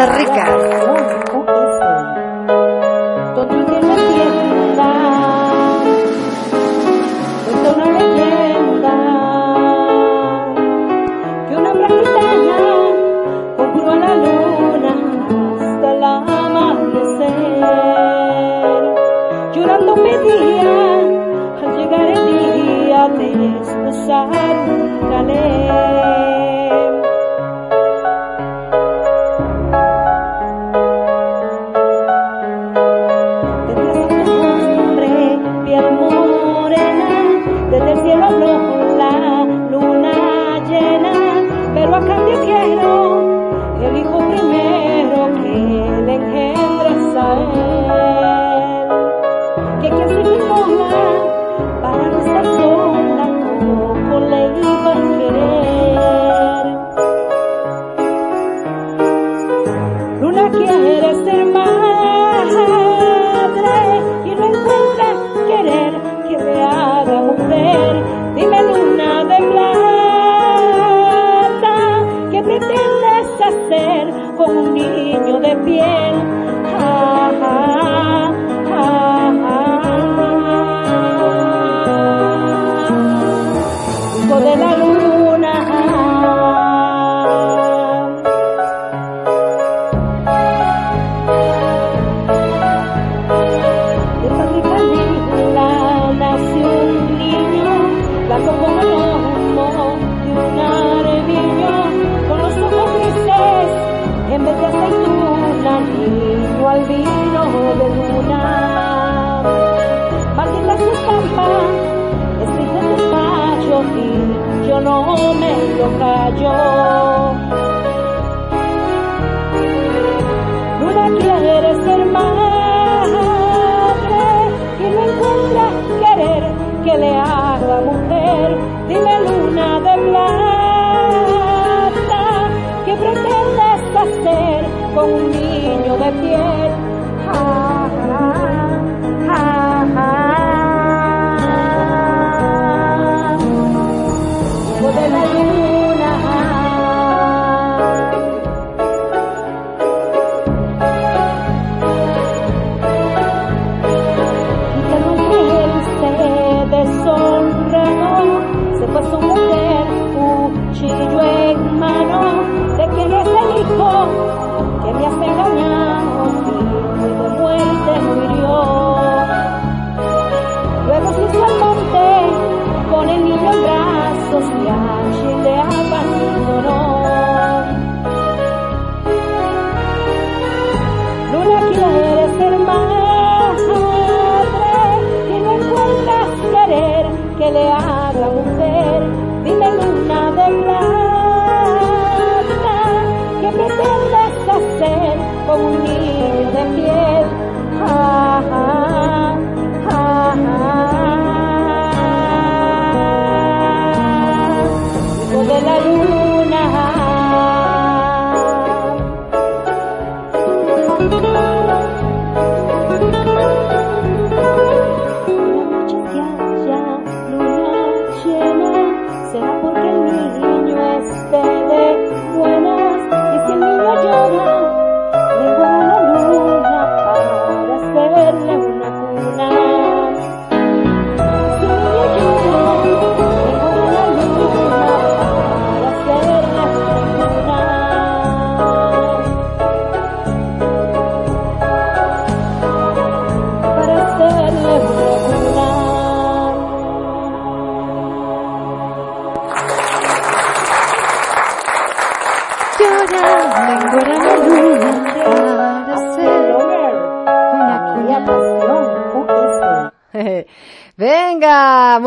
S12: Costa Rica.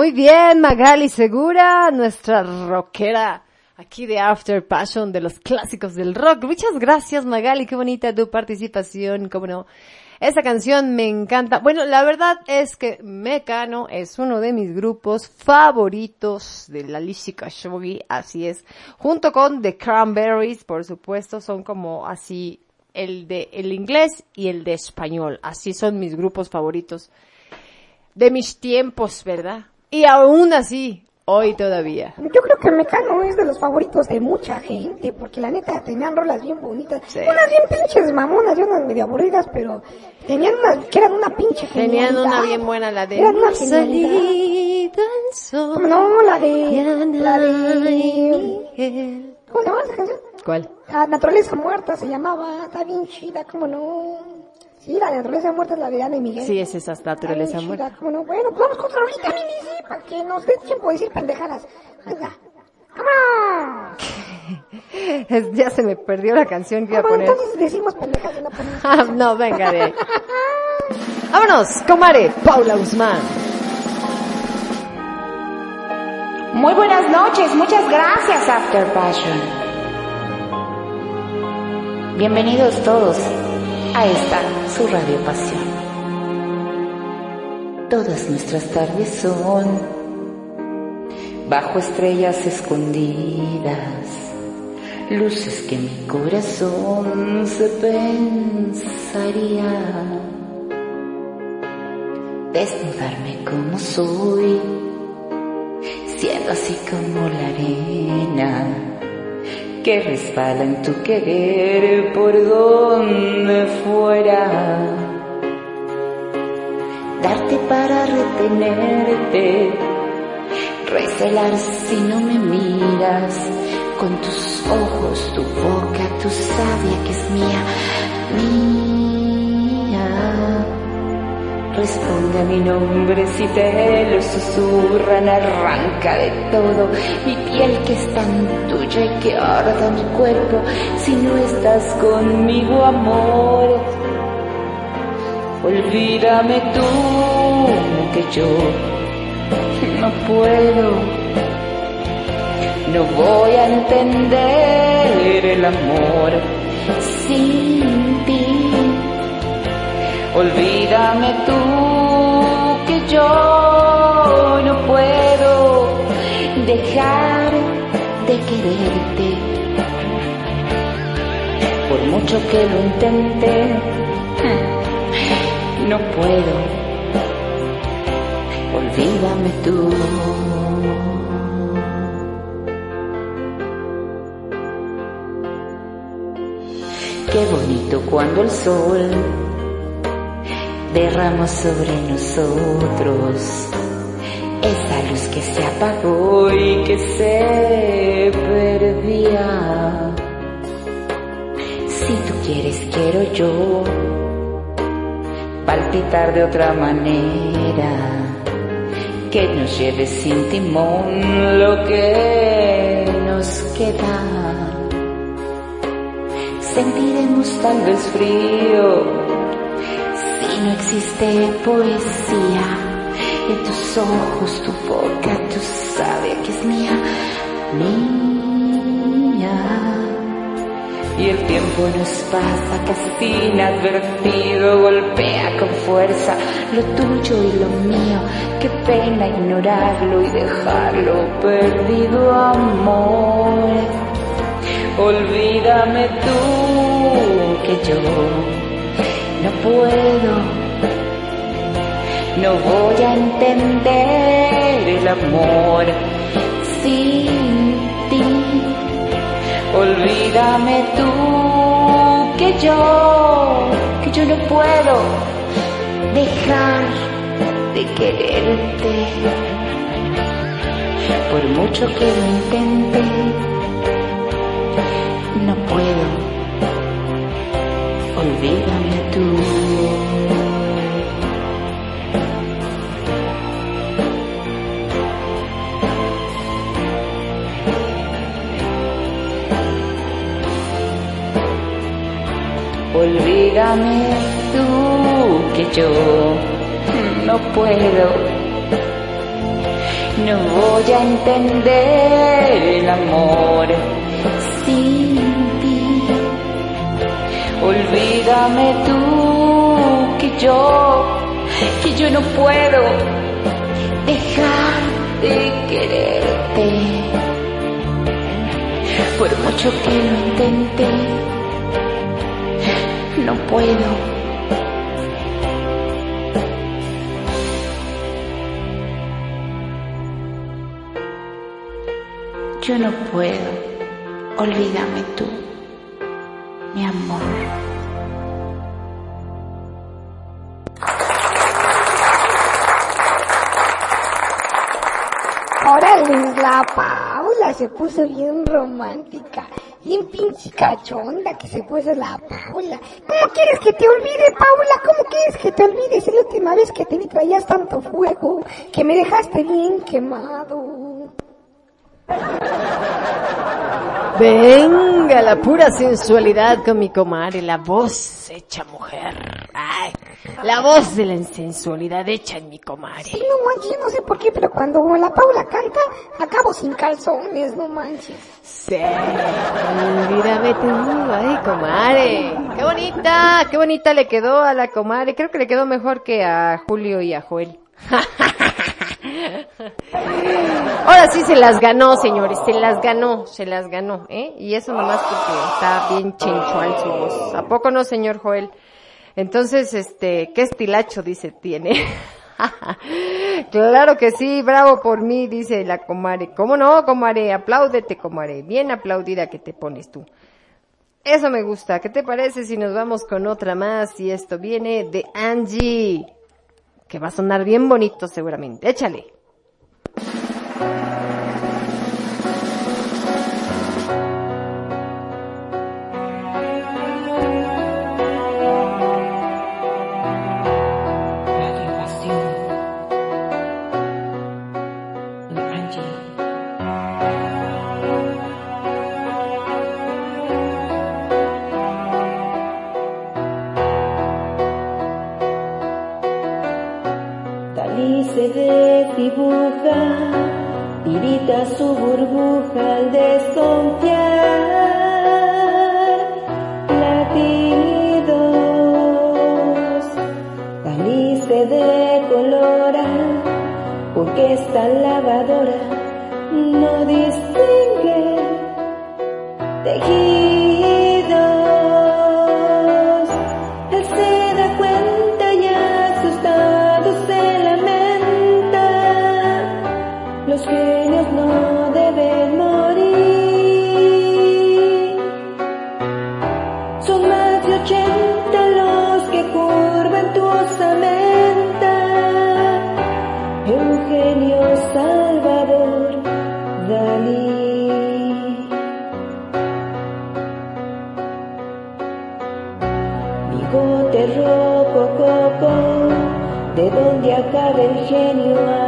S1: Muy bien, Magali Segura, nuestra rockera aquí de After Passion, de los clásicos del rock. Muchas gracias, Magali, qué bonita tu participación, cómo no. Esa canción me encanta. Bueno, la verdad es que Mecano es uno de mis grupos favoritos de la Lishika Shogi, así es. Junto con The Cranberries, por supuesto, son como así el de el inglés y el de español. Así son mis grupos favoritos de mis tiempos, ¿verdad? Y aún así, hoy todavía.
S8: Yo creo que Mecano es de los favoritos de mucha gente, porque la neta tenían rolas bien bonitas. Unas bien pinches mamonas y unas medio aburridas, pero tenían unas que eran una pinche
S1: Tenían una bien buena, la de
S8: Eran una
S1: el sol.
S8: No, la de... La de... ¿Cómo se llama esa canción?
S1: ¿Cuál?
S8: La naturaleza muerta se llamaba, está bien chida, cómo no. Sí, la naturaleza muerta es la de Ana y Miguel.
S1: Sí, es esa naturaleza
S8: Está bien
S1: muerta.
S8: cómo no. Bueno, pues vamos con otra ahorita, mini, sí, para que nos dé tiempo de decir pendejadas. Venga.
S1: Ya se me perdió la canción que iba a
S8: Bueno,
S1: poner.
S8: entonces decimos pendejadas y no ponemos.
S1: Ah, no, venga de ahí. Vámonos, comare, Paula Guzmán.
S3: Muy buenas noches, muchas gracias After Passion. Bienvenidos todos a esta su radio pasión. Todas nuestras tardes son bajo estrellas escondidas, luces que mi corazón se pensaría. Desnudarme como soy siendo así como la arena que resbala en tu querer por donde fuera. Darte para retenerte, recelar si no me miras, con tus ojos, tu boca, tu sabia que es mía, mía. Responde a mi nombre si te lo susurran, arranca de todo mi piel que es tan tuya y que arda mi cuerpo si no estás conmigo, amor. Olvídame tú que yo no puedo, no voy a entender el amor sin. Olvídame tú que yo no puedo dejar de quererte. Por mucho que lo intente, no puedo. Olvídame tú. Qué bonito cuando el sol derramó sobre nosotros esa luz que se apagó y que se perdía. Si tú quieres, quiero yo palpitar de otra manera, que nos lleve sin timón lo que nos queda. Sentiremos tal vez frío existe poesía en tus ojos, tu boca, tu sabia que es mía, mía. Y el tiempo nos pasa casi inadvertido, golpea con fuerza lo tuyo y lo mío. Qué pena ignorarlo y dejarlo perdido, amor. Olvídame tú que yo no puedo, no voy a entender el amor sin ti. Olvídame tú que yo, que yo no puedo dejar de quererte. Por mucho que lo intente, Olvídame tú
S13: que yo no puedo. No voy a entender el amor sin ti. Olvídame tú que yo, que yo no puedo dejar de quererte. Por mucho que lo intenté, no puedo. Yo no puedo. Olvídame tú, mi amor.
S8: Órale, la Paula se puso bien cachonda que se puso la Paula. ¿Cómo quieres que te olvide, Paula? ¿Cómo quieres que te olvides? La última vez que te vi traías tanto fuego que me dejaste bien quemado.
S1: Venga, la pura sensualidad con mi comadre, la voz hecha mujer. Ay, la voz de la sensualidad hecha en mi comadre.
S8: Sí, no manches, no sé por qué, pero cuando la Paula canta, acabo sin calzones, no manches.
S1: Sí, olvídame tú, ay, comadre. Qué bonita, qué bonita le quedó a la comadre. Creo que le quedó mejor que a Julio y a Joel. Ahora sí se las ganó, señores, se las ganó, se las ganó, ¿eh? Y eso nomás porque está bien chenchual su voz. ¿A poco no, señor Joel? Entonces, este, ¿qué estilacho dice tiene? claro que sí, bravo por mí, dice la comare. ¿Cómo no, comare? Apláudete, comare. Bien aplaudida que te pones tú. Eso me gusta. ¿Qué te parece si nos vamos con otra más? Y esto viene de Angie. Que va a sonar bien bonito seguramente. Échale.
S3: Se desdibuja, tirita su burbuja al desconfiar. Latidos, Dalí se decolora, porque esta lavadora no distingue
S1: Anyone.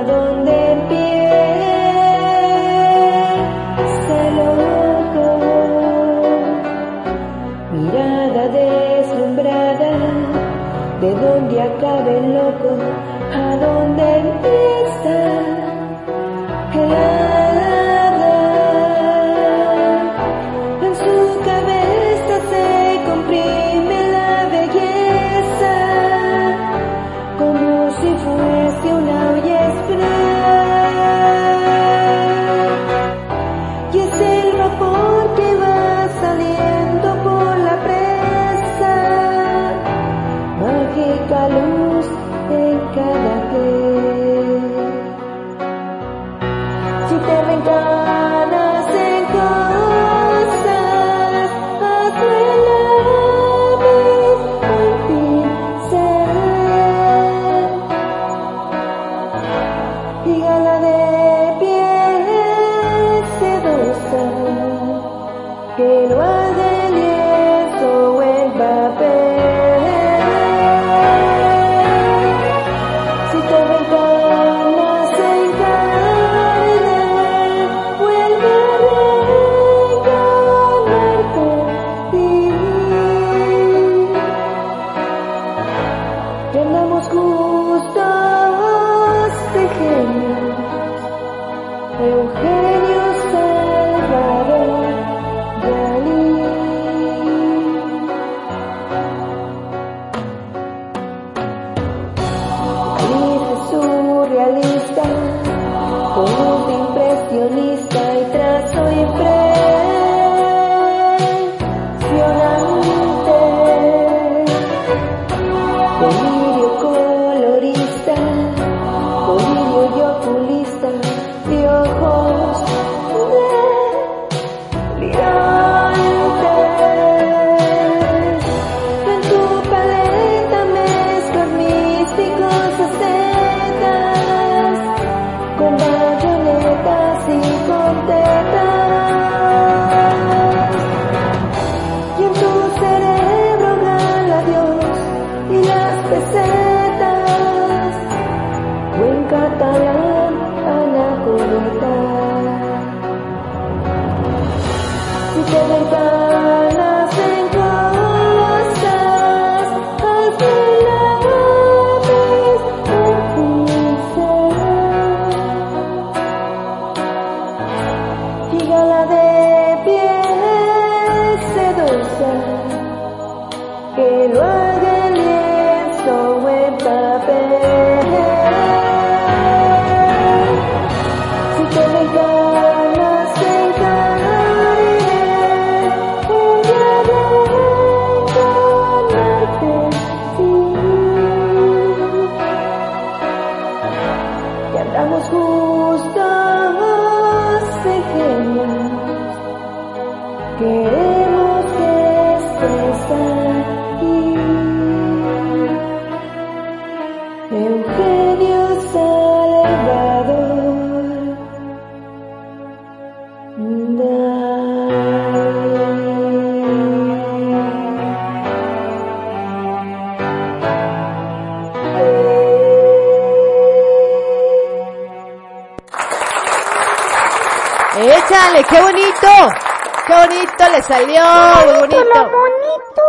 S1: Salió, muy bonito.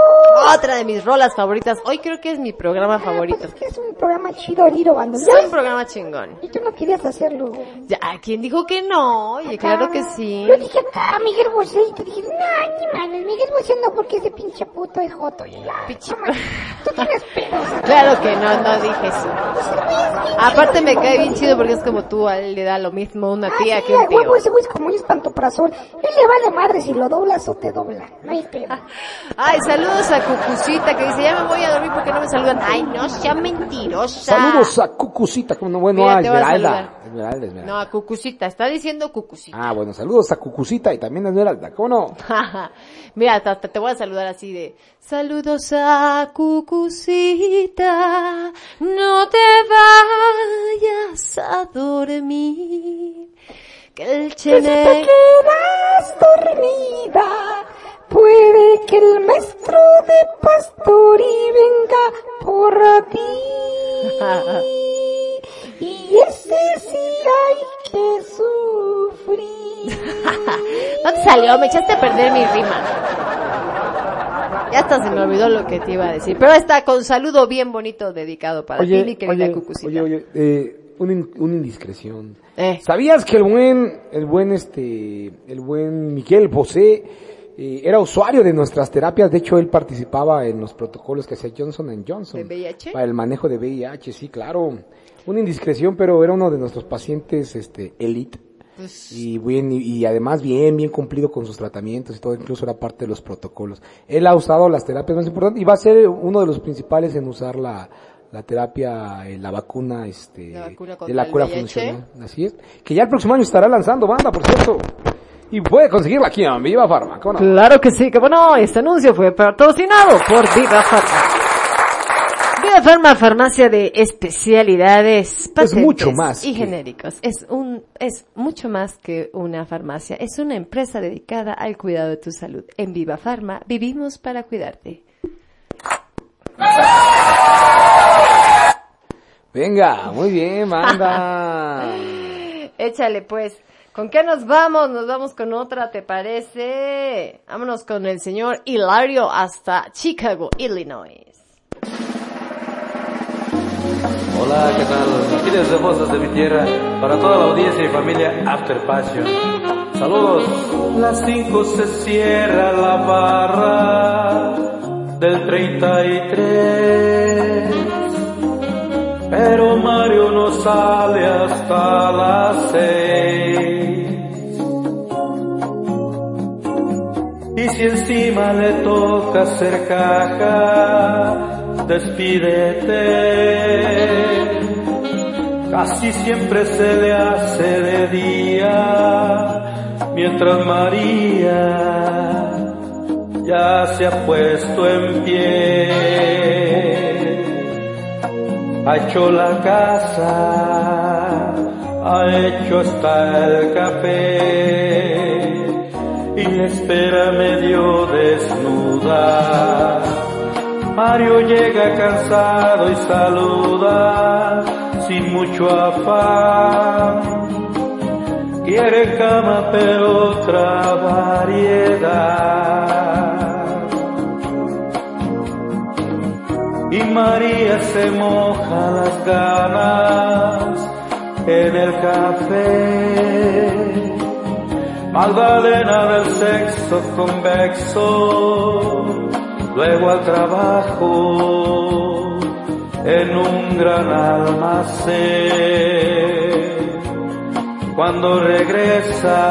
S1: Otra de mis rolas favoritas. Hoy creo que es mi programa favorito.
S8: Es un programa chido, Liro,
S1: Es un programa chingón.
S8: Y tú no querías hacerlo.
S1: Ya, ¿quién dijo que no? Oye, claro que sí.
S8: Yo dije acá, Miguel Bosé, y te dije, no, ni Miguel Bosé no, porque ese pinche puto es joto. Y ya, no mames, tú tienes pedos.
S1: Claro que no, no dije eso. Aparte me cae bien chido porque es como tú, a él le da lo mismo una tía
S8: Ah, Sí,
S1: que un
S8: a huevo,
S1: tío.
S8: ese güey es como un espantoprazol. Él le vale madre si lo doblas o te dobla. No hay pedo.
S1: Ay, saludos a Cucucita que dice, ya me voy a dormir porque no me saludan. Ay, no sea mentirosa.
S2: Saludos a Cucucita, como no, bueno,
S1: Mira,
S2: a
S1: te voy a
S2: Esmeralda. Esmeralda, Esmeralda.
S1: No, a Cucucita, está diciendo Cucucita.
S2: Ah, bueno, saludos a Cucucita y también a Esmeralda, ¿cómo no?
S1: Mira, hasta te voy a saludar así de, saludos a Cucucita, no te vayas a dormir, que el
S8: Que si te
S1: chene...
S8: quedas dormida, puede que el maestro de Pastori venga por ti. Y ese sí hay que sufrir.
S1: No te salió, me echaste a perder mi rima. Ya hasta se me olvidó lo que te iba a decir. Pero está con saludo bien bonito dedicado para ti, mi querida
S2: oye,
S1: Cucucita.
S2: oye, oye, eh, una indiscreción.
S1: Eh.
S2: ¿Sabías que el buen, el buen este, el buen Miguel Bosé eh, era usuario de nuestras terapias? De hecho, él participaba en los protocolos que hacía Johnson Johnson.
S1: ¿De VIH?
S2: Para el manejo de VIH, sí, claro. Una indiscreción, pero era uno de nuestros pacientes, este, elite.
S1: Pues,
S2: Y bien, y, además bien, bien cumplido con sus tratamientos y todo, incluso era parte de los protocolos. Él ha usado las terapias más importantes y va a ser uno de los principales en usar la, la terapia, eh, la vacuna, este,
S1: La vacuna
S2: de la cura funcional. Así es. Que ya el próximo año estará lanzando banda, por cierto. Y puede conseguirla aquí en Viva Pharma, ¿cómo no?
S1: Claro que sí, que bueno, este anuncio fue patrocinado por Viva Farma. Viva Farma, farmacia de especialidades, patentes
S2: mucho más
S1: y
S2: que-
S1: genéricos. Es un, es mucho más que una farmacia. Es una empresa dedicada al cuidado de tu salud. En Viva Farma vivimos para cuidarte.
S2: Venga, muy bien, banda.
S1: Échale pues. ¿Con qué nos vamos? Nos vamos con otra, ¿te parece? Vámonos con el señor Hilario hasta Chicago, Illinois.
S14: Hola, ¿qué tal? Aquí desde Voces de mi Tierra, para toda la audiencia y familia After Passion. Saludos. Las 5 se cierra la barra del 33. Pero Mario no sale hasta las seis. Y si encima le toca hacer caja, despídete. Casi siempre se le hace de día, mientras María ya se ha puesto en pie. Ha hecho la casa, ha hecho hasta el café y espera medio desnuda. Mario llega cansado y saluda sin mucho afán. Quiere cama pero otra variedad. Y María se moja las ganas en el café. Magdalena del sexo convexo, luego al trabajo en un gran almacén. Cuando regresa,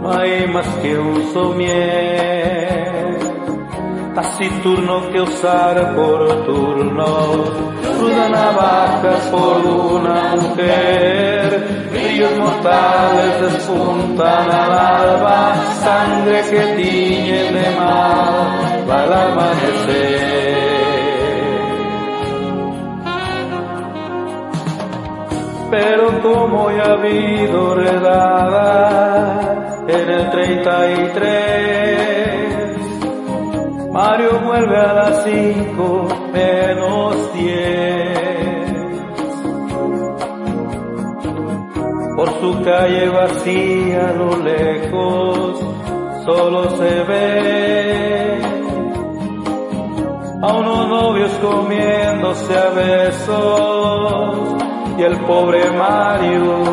S14: no hay más que un somier, taciturno que usar por turno, una navaja por una mujer, brillos mortales despuntan al alba, sangre que tiñe de mal al amanecer. Pero como ya ha habido redada en el 33, Mario vuelve a las 5 menos 10. Por su calle vacía a lo lejos solo se ve a unos novios comiéndose a besos y el pobre Mario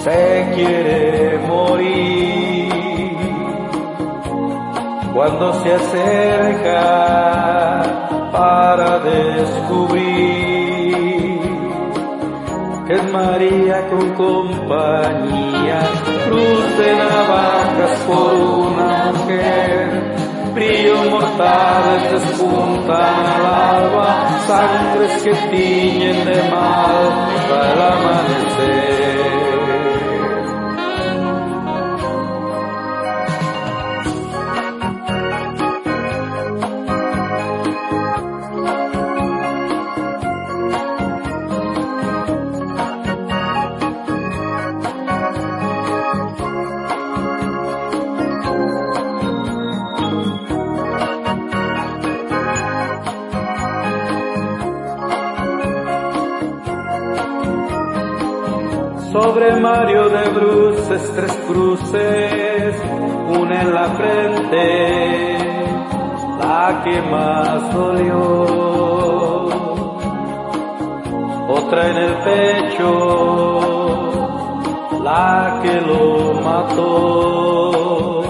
S14: se quiere morir cuando se acerca para descubrir que María con compañía, cruz de navajas por una mujer brillos mortales despuntan al alba, sangres que tiñen de mal el amanecer. De tres cruces, una en la frente, la que más dolió, otra en el pecho, la que lo mató,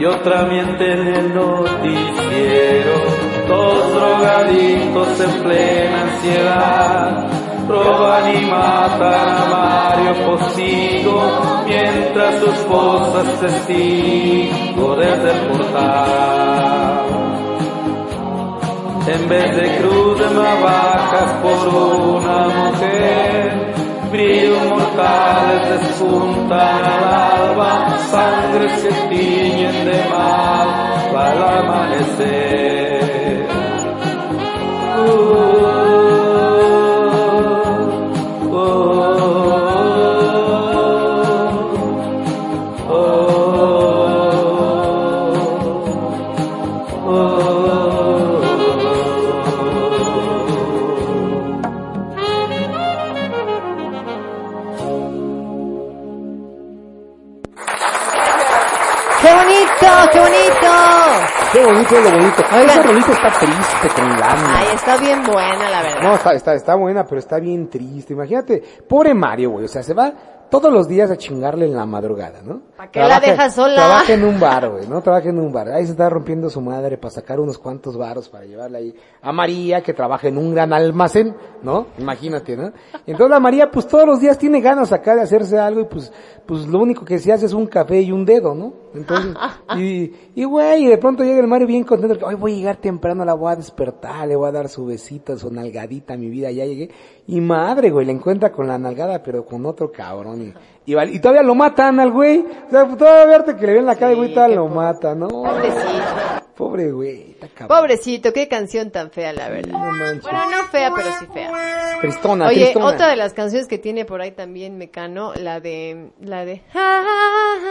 S14: y otra miente en el noticiero, dos drogaditos en plena ansiedad roban y matan a Mario Postigo, mientras su esposa es testigo desde el portal. En vez de cruz de navajas por una mujer, brillos mortales despuntan al alba, sangres que tiñen de mal al amanecer. Uh.
S1: ¡Qué Qué bonito
S2: es lo bonito.
S1: Oigan.
S2: Esa rolita está triste con lana.
S1: Ay, está bien buena, la verdad.
S2: No, está, está, está buena, pero está bien triste. Imagínate, pobre Mario, güey. O sea, se va todos los días a chingarle en la madrugada, ¿no?
S1: ¿Para qué la dejas sola?
S2: Trabaja en un bar, güey, ¿no? Trabaja en un bar. Ahí se está rompiendo su madre para sacar unos cuantos varos para llevarla ahí a María, que trabaja en un gran almacén, ¿no? Imagínate, ¿no? Entonces la María, pues todos los días tiene ganas acá de hacerse algo y pues, pues lo único que se hace es un café y un dedo, ¿no? Entonces, y, y güey, y de pronto llega el Mario bien contento, que hoy voy a llegar temprano, la voy a despertar, le voy a dar su besito, su nalgadita mi vida, ya llegué. Y madre, güey, le encuentra con la nalgada, pero con otro cabrón. Y, y, todavía lo matan al güey. O sea, todavía verte que le ven la cara, güey, todavía lo mata, ¿no? Pobre güey, está cabrón.
S1: Pobrecito, qué canción tan fea, la verdad.
S2: No.
S1: Bueno, no fea, pero sí fea.
S2: Tristona,
S1: Oye,
S2: tristona.
S1: otra de las canciones que tiene por ahí también Mecano, la de, la de,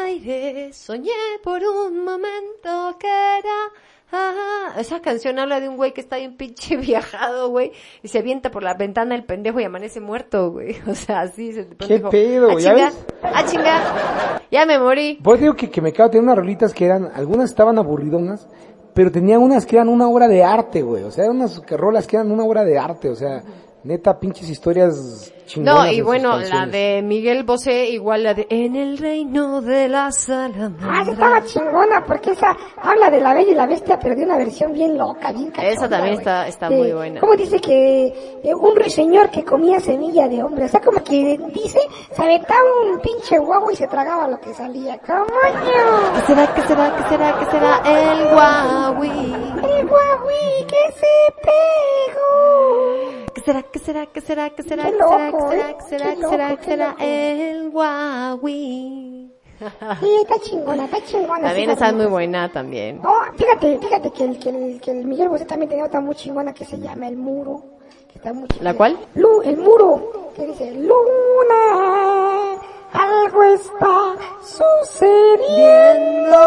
S1: aire, soñé por un momento que era, ah". esa canción habla de un güey que está bien pinche viajado, güey, y se avienta por la ventana el pendejo y amanece muerto, güey, o sea, así se
S2: ¿Qué pedo,
S1: a
S2: ya
S1: chingar,
S2: ves?
S1: a chingar, ya me morí.
S2: Por eso digo que, que me cago, tenía unas rolitas que eran, algunas estaban aburridonas, pero tenía unas que eran una obra de arte, güey. O sea, eran unas que- rolas que eran una obra de arte, o sea, neta, pinches historias chingonas.
S1: No, y bueno, la de Miguel Bosé, igual la de En el reino de la
S8: Ah,
S1: salamandra.
S8: esa estaba chingona, porque esa habla de la bella y la bestia, pero de una versión bien loca, bien cachonda,
S1: Esa también
S8: güey.
S1: está, está
S8: De-
S1: muy buena.
S8: ¿Cómo dice que eh, un ruiseñor que comía semilla de hombre? O sea, como que dice, se aventaba un pinche guagua y se tragaba lo que salía. ¿Cómo
S1: ¿Qué será, qué será, qué será, qué será el guawi?
S8: El guagui que se pegó.
S1: ¿Qué será, qué será, qué será, qué será,
S8: Qué
S1: qué será, qué
S8: loco,
S1: será,
S8: ¿eh?
S1: qué será,
S8: Qué
S1: será, qué el guawi?
S8: Sí, está chingona, está chingona.
S1: También está muy buena también.
S8: No, fíjate, fíjate que el, que el, que el Miguel Bosé también tenía otra muy chingona que se llama El Muro. Que está muy
S1: ¿La cuál?
S8: Lu, el muro, que dice, Luna, algo está sucediendo.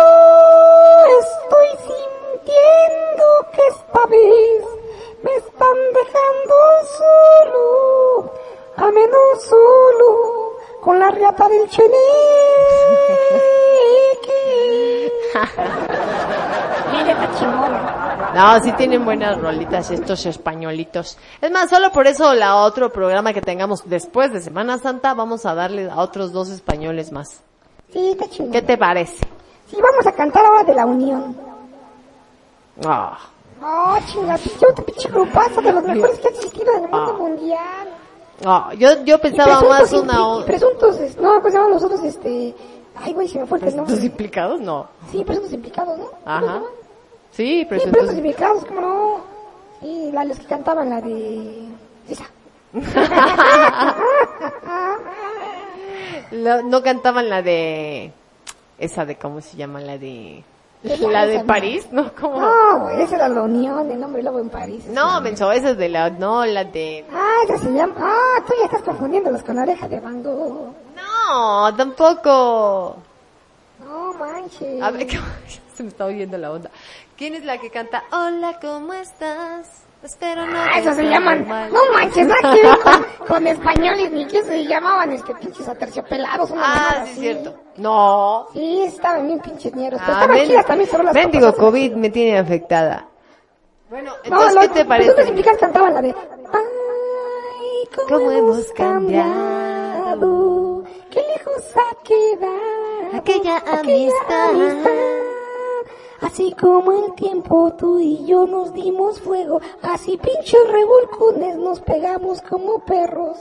S8: Estoy sintiendo que esta vez me están dejando solo, a menos solo, con la riata del está chingona.
S1: No, sí tienen buenas rolitas estos españolitos. Es más, solo por eso la otro programa que tengamos después de Semana Santa vamos a darle a otros dos españoles más.
S8: Sí, está.
S1: ¿Qué te parece?
S8: Sí, vamos a cantar ahora de la Unión.
S1: Ah,
S8: Oh, chinga, pinche otro pinche grupazo de los mejores que ha existido en el mundo
S1: Ah.
S8: mundial.
S1: ah, yo, yo pensaba
S8: presuntos
S1: más una...
S8: y Presuntos, es- no, pues llaman los otros, este... Ay, güey, se me fue el nombre.
S1: ¿Presuntos implicados? No.
S8: Sí, presuntos implicados, ¿no?
S1: Ajá. Sí,
S8: Sí,
S1: presuntos
S8: presuntos implicados, ¿cómo no? Sí, la, los que cantaban la de... Esa.
S1: Lo- no cantaban la de esa de cómo se llama la de la de París, ¿no? ¿Cómo?
S8: No, esa era la Unión, el nombre lobo en París.
S1: No, menso, esa es de la no, la de
S8: Ah, esa se llama... Ah, tú ya estás confundiéndolos con la oreja de Van Gogh.
S1: No, tampoco.
S8: No manches.
S1: A ver, se me está oyendo la onda. ¿Quién es la que canta Hola, ¿cómo estás? Espero no
S8: Ah,
S1: te
S8: eso se llaman,
S1: mal".
S8: no manches, ver con, con españoles, ni que se llamaban este pinches aterciopelados, una
S1: Ah, sí, es
S8: así.
S1: cierto. No.
S8: Sí, estaban bien pinches pero
S1: Ah,
S8: estaban
S1: men-
S8: chidas también, solo las
S1: Mendigo. COVID me tiene afectada. Bueno,
S8: No,
S1: entonces,
S8: los
S1: ¿qué te
S8: presuntos
S1: parece?
S8: implicados cantaban la de, ay, cómo,
S1: ¿Cómo
S8: hemos
S1: hemos
S8: cambiado, qué lejos ha quedado
S1: Aquella amistad.
S8: Así como el tiempo tú y yo nos dimos fuego, así pinches revolcones nos pegamos como perros.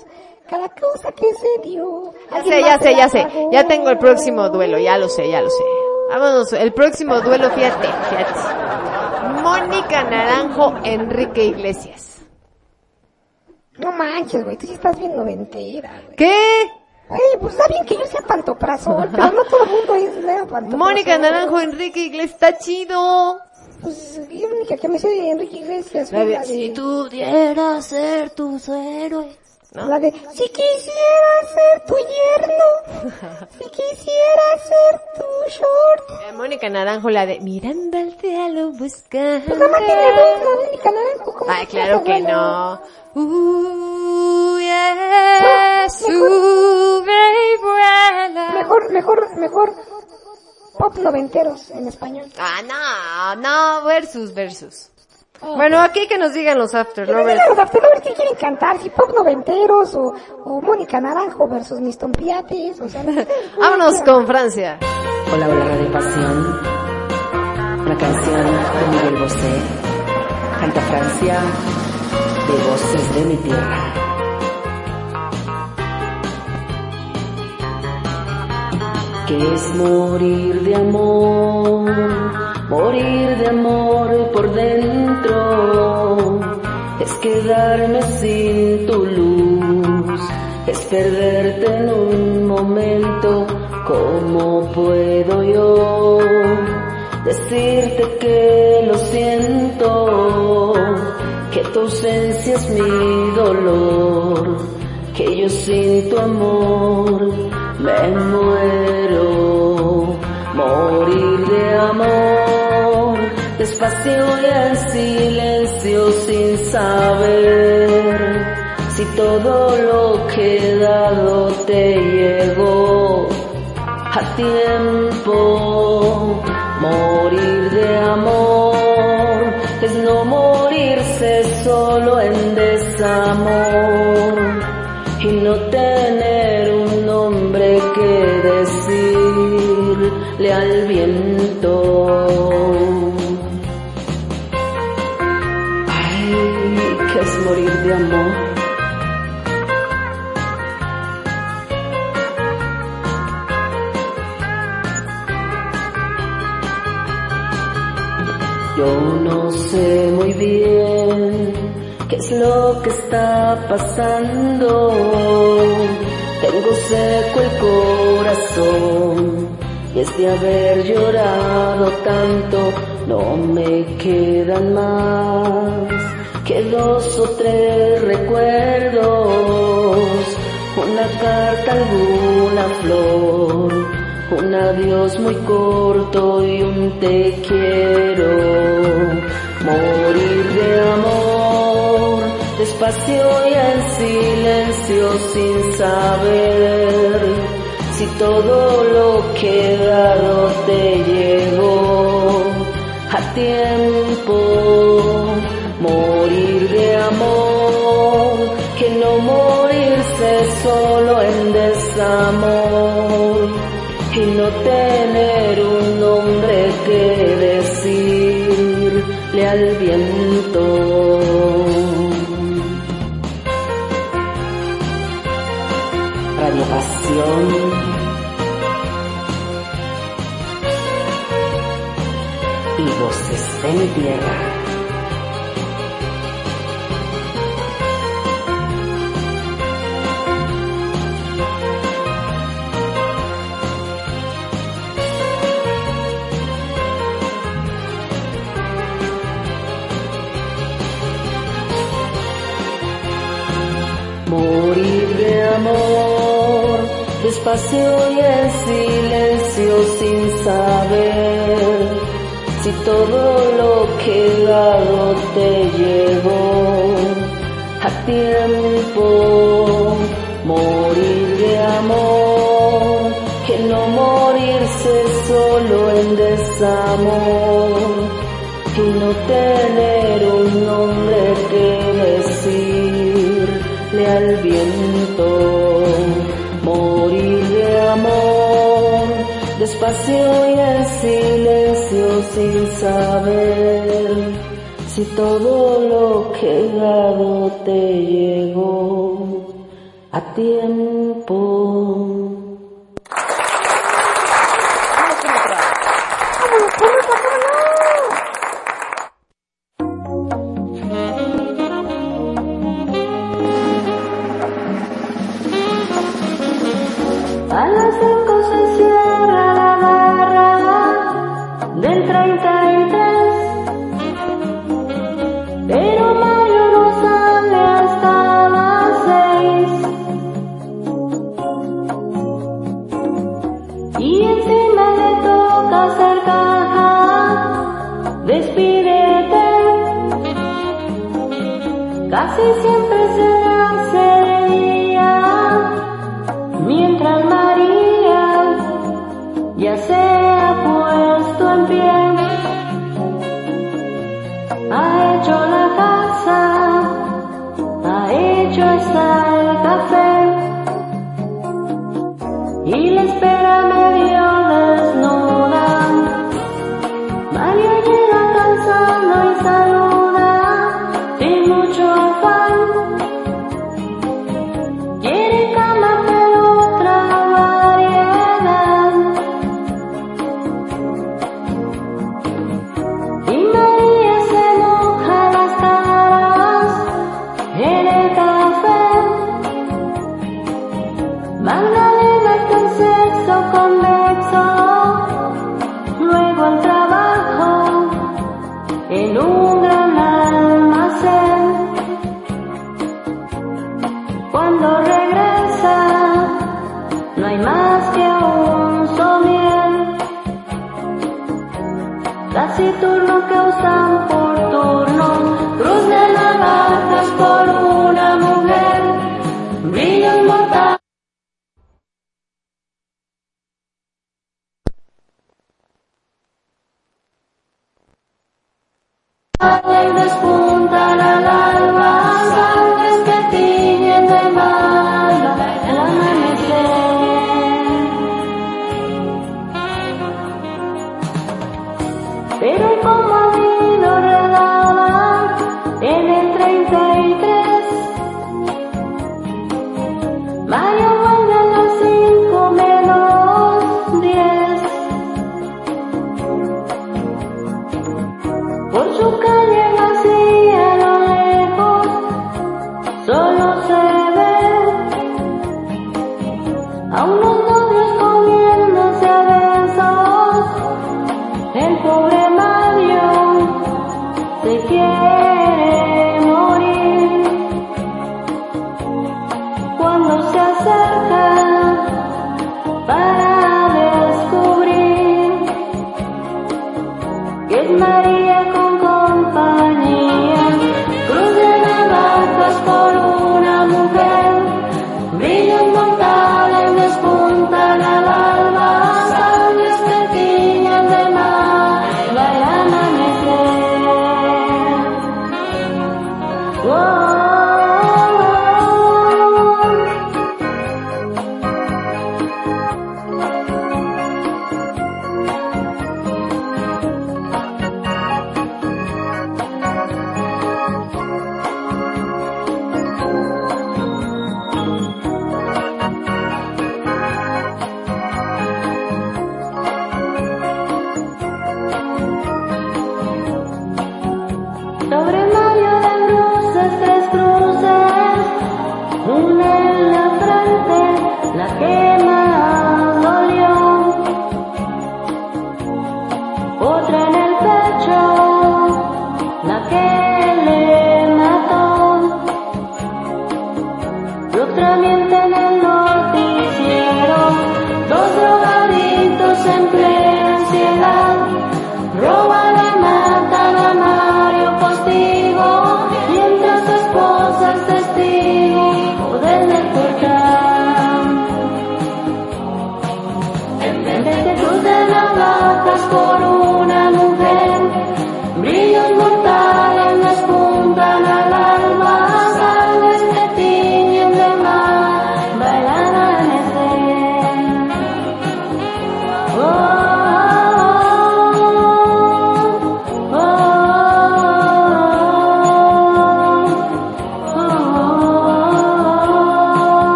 S8: Cada cosa que se dio.
S1: Ya sé, ya sé, ya sé. Ya tengo el próximo duelo, ya lo sé, ya lo sé. Vámonos, el próximo duelo, fíjate, fíjate. Mónica Naranjo, Enrique Iglesias.
S8: No manches, güey, tú sí estás bien noventera, güey.
S1: ¿Qué?
S8: Ay, pues está bien que yo sea pantoprazol, pero no todo el mundo es lea pantoprazol.
S1: Mónica Naranjo, Enrique Iglesias, está chido.
S8: Pues la única que me sé de Enrique Iglesias
S1: La de,
S8: la de...
S1: si tú pudieras ser tus héroes. ¿no?
S8: La de, si quisiera ser tu yerno, si quisiera ser tu short.
S1: Eh, Mónica Naranjo, la de mirando al cielo buscando.
S8: Pues nada más tiene dos, la Mónica Naranjo. ¿cómo
S1: Ay, claro que no. Uy, es.
S8: Mejor, mejor, mejor pop noventeros en español.
S1: Ah, no, no, versus, versus. Bueno, aquí que nos digan los After Lovers.
S8: los Afterlovers que quieren cantar, si pop noventeros o, o Mónica Naranjo versus mis tompiates, o sea...
S1: Vámonos con Francia.
S3: Hola, hola Radio Pasión. Una canción de Miguel Bosé. Canta Francia de Voces de mi Tierra. Que es morir de amor, morir de amor por dentro. Es quedarme sin tu luz, es perderte en un momento. ¿Cómo puedo yo decirte que lo siento? Que tu ausencia es mi dolor, que yo sin tu amor me muero. Morir de amor, despacio y en silencio sin saber si todo lo que he dado te llegó a tiempo. Morir de amor es no solo en desamor y no tener un nombre que decirle al viento. Ay, que es morir de amor. Yo no sé muy bien qué es lo que está pasando. Tengo seco el corazón y es de haber llorado tanto. No me quedan más que dos o tres recuerdos. Una carta, alguna flor un adiós muy corto y un te quiero. Morir de amor, despacio y en silencio sin saber si todo lo que dado te llegó a tiempo. Morir de amor, que no morirse solo en desamor y no tener un nombre que decirle al viento. Pasión. Y voces de mi tierra. Morir de amor, despacio y en silencio sin saber si todo lo que dado te llegó a tiempo. Morir de amor, que no morirse solo en desamor y no tener un nombre que decirle al viento. Despacio y en silencio sin saber si todo lo que he dado te llegó a tiempo.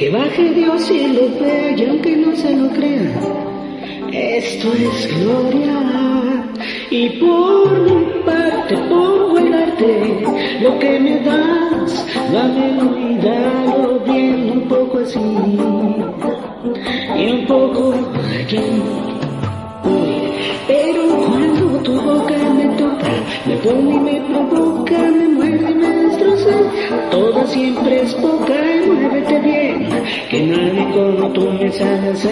S15: que
S16: baje Dios y lo vea y aunque no se lo crea, esto es gloria. Y por mi parte por el arte, lo que me das, dámelo y dalo bien, un poco así y un poco aquí. Pero cuando tu boca me toca, me pone y me provoca, me muerde y me destroza, toda siempre es poca. Tú तुम्हें सहसे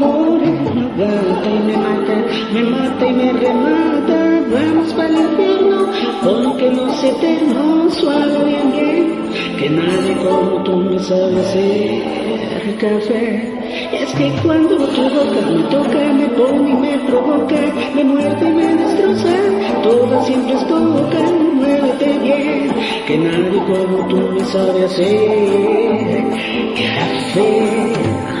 S16: मोरे गाते में mata, me mata y me remata, vamos para el infierno, porque no es eterno, suave y que nadie como tú me sabes café, café. Es que cuando tu boca me toca, me pone y me provoca, me muerde y me destroza, toda siempre es poca, muévete bien, que nadie como tú me sabe hacer café.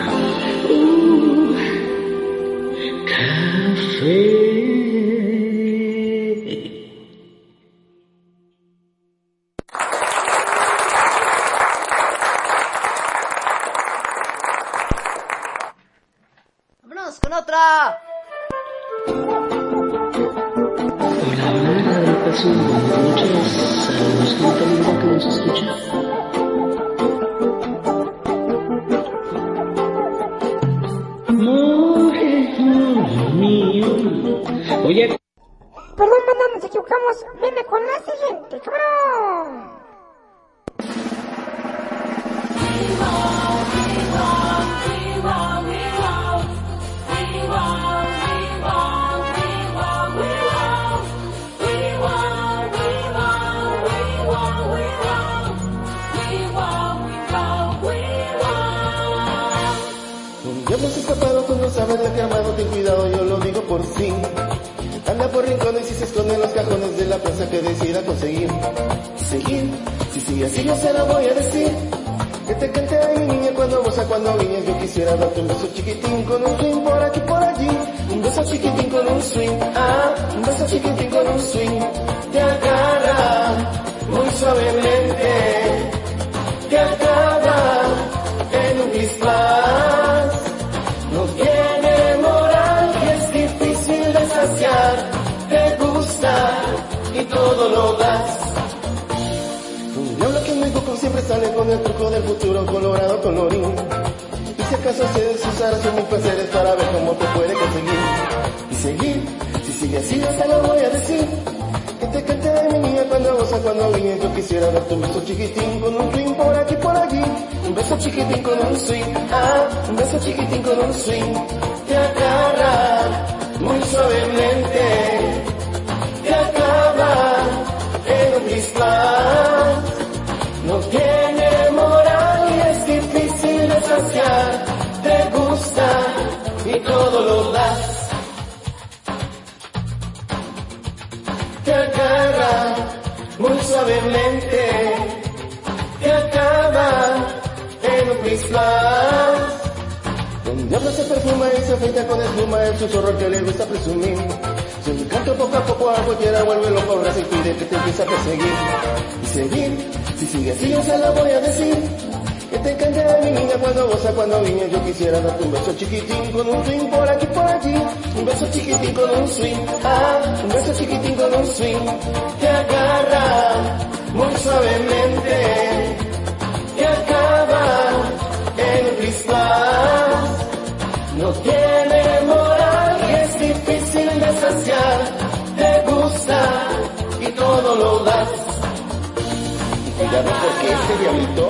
S10: Y
S16: ya ves por qué este diablito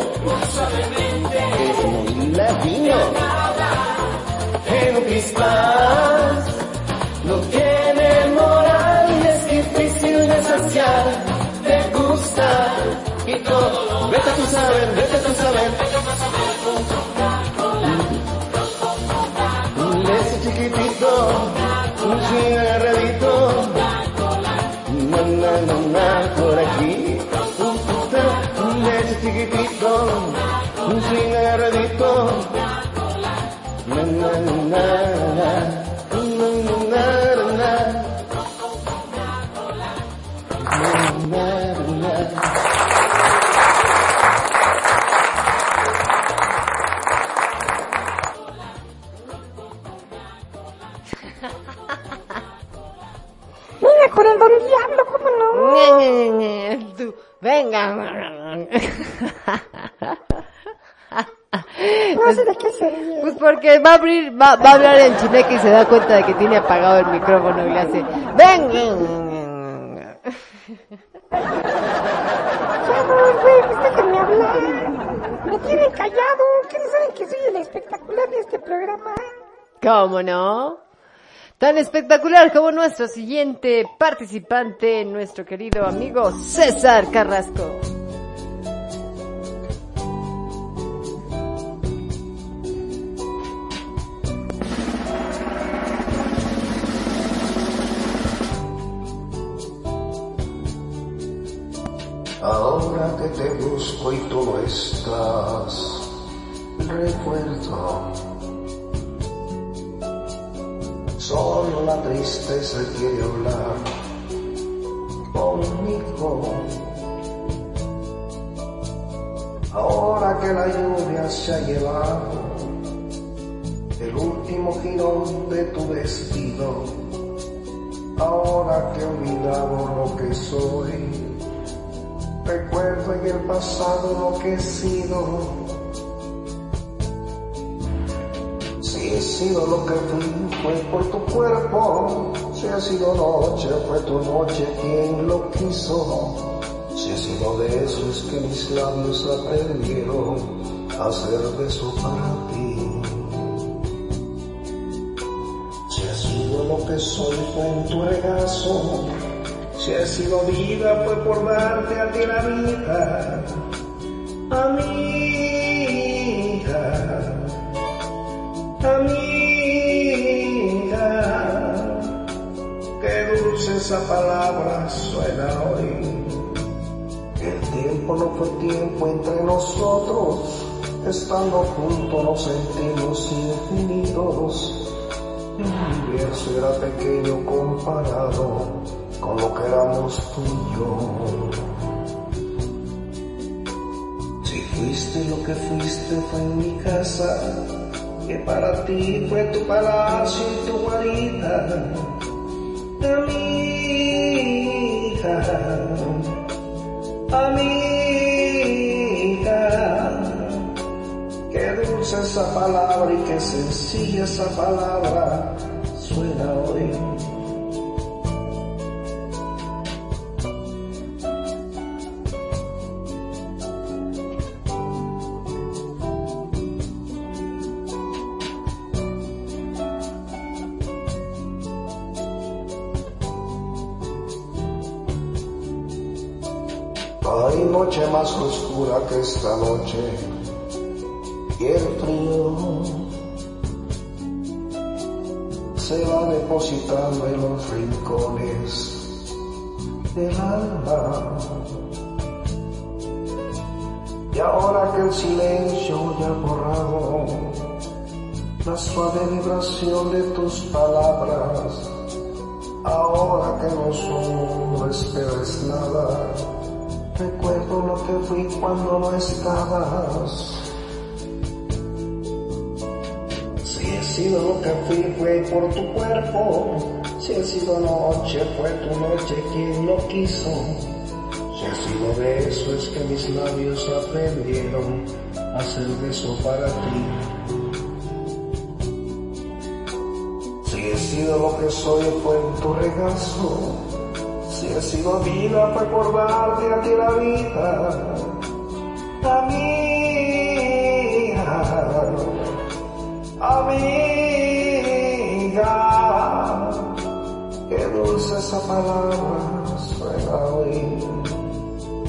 S16: es muy latino. En no tiene moral, es difícil de saciar, te gusta y todo. Vete a tu saber, vete a tu saber. Ese chiquitito, un swing agarradito, na na na na agarradito, na na na na na,
S8: Sé de qué se ríe.
S1: Pues porque va a abrir, va, va a hablar en chineque y se da cuenta de que tiene apagado el micrófono y le hace, venga.
S8: Chavos, güey, pues déjenme hablar. Me tienen callado. ¿Qué no saben que soy el espectacular de este programa?
S1: ¿Cómo no? Tan espectacular como nuestro siguiente participante, nuestro querido amigo César Carrasco.
S5: Ahora que te busco y tú no estás, recuerdo. Solo la tristeza quiere hablar conmigo. Ahora que la lluvia se ha llevado el último girón de tu vestido, ahora que he olvidado lo que soy, recuerdo en el pasado lo que he sido. Si he sido lo que fui, fue por tu cuerpo. Si ha sido noche, fue tu noche quien lo quiso. Si he sido de esos que mis labios aprendieron a hacer beso para ti. Si he sido lo que soy, fue en tu regazo. Si he sido vida fue por darte a ti la vida, amiga, amiga. Qué dulce esa palabra suena hoy. El tiempo no fue tiempo entre nosotros, estando juntos nos sentimos infinitos. El universo era pequeño comparado con lo que éramos tú y yo. Si fuiste lo que fuiste fue en mi casa, que para ti fue tu palacio y tu guarida, amiga, amiga. Qué dulce esa palabra y qué sencilla esa palabra suena hoy. Hay noche más oscura que esta noche y el frío se va depositando en los rincones del alma. Y ahora que el silencio ya ha borrado la suave vibración de tus palabras, ahora que no solo esperas nada, recuerdo lo que fui cuando no estabas. Si he sido lo que fui fue por tu cuerpo, si he sido noche fue tu noche quien lo quiso. Si he sido de eso es que mis labios aprendieron a hacer beso para ti. Si he sido lo que soy fue en tu regazo, He sido vida fue por darte a ti la vida, amiga, amiga. Qué dulce esa palabra suena hoy.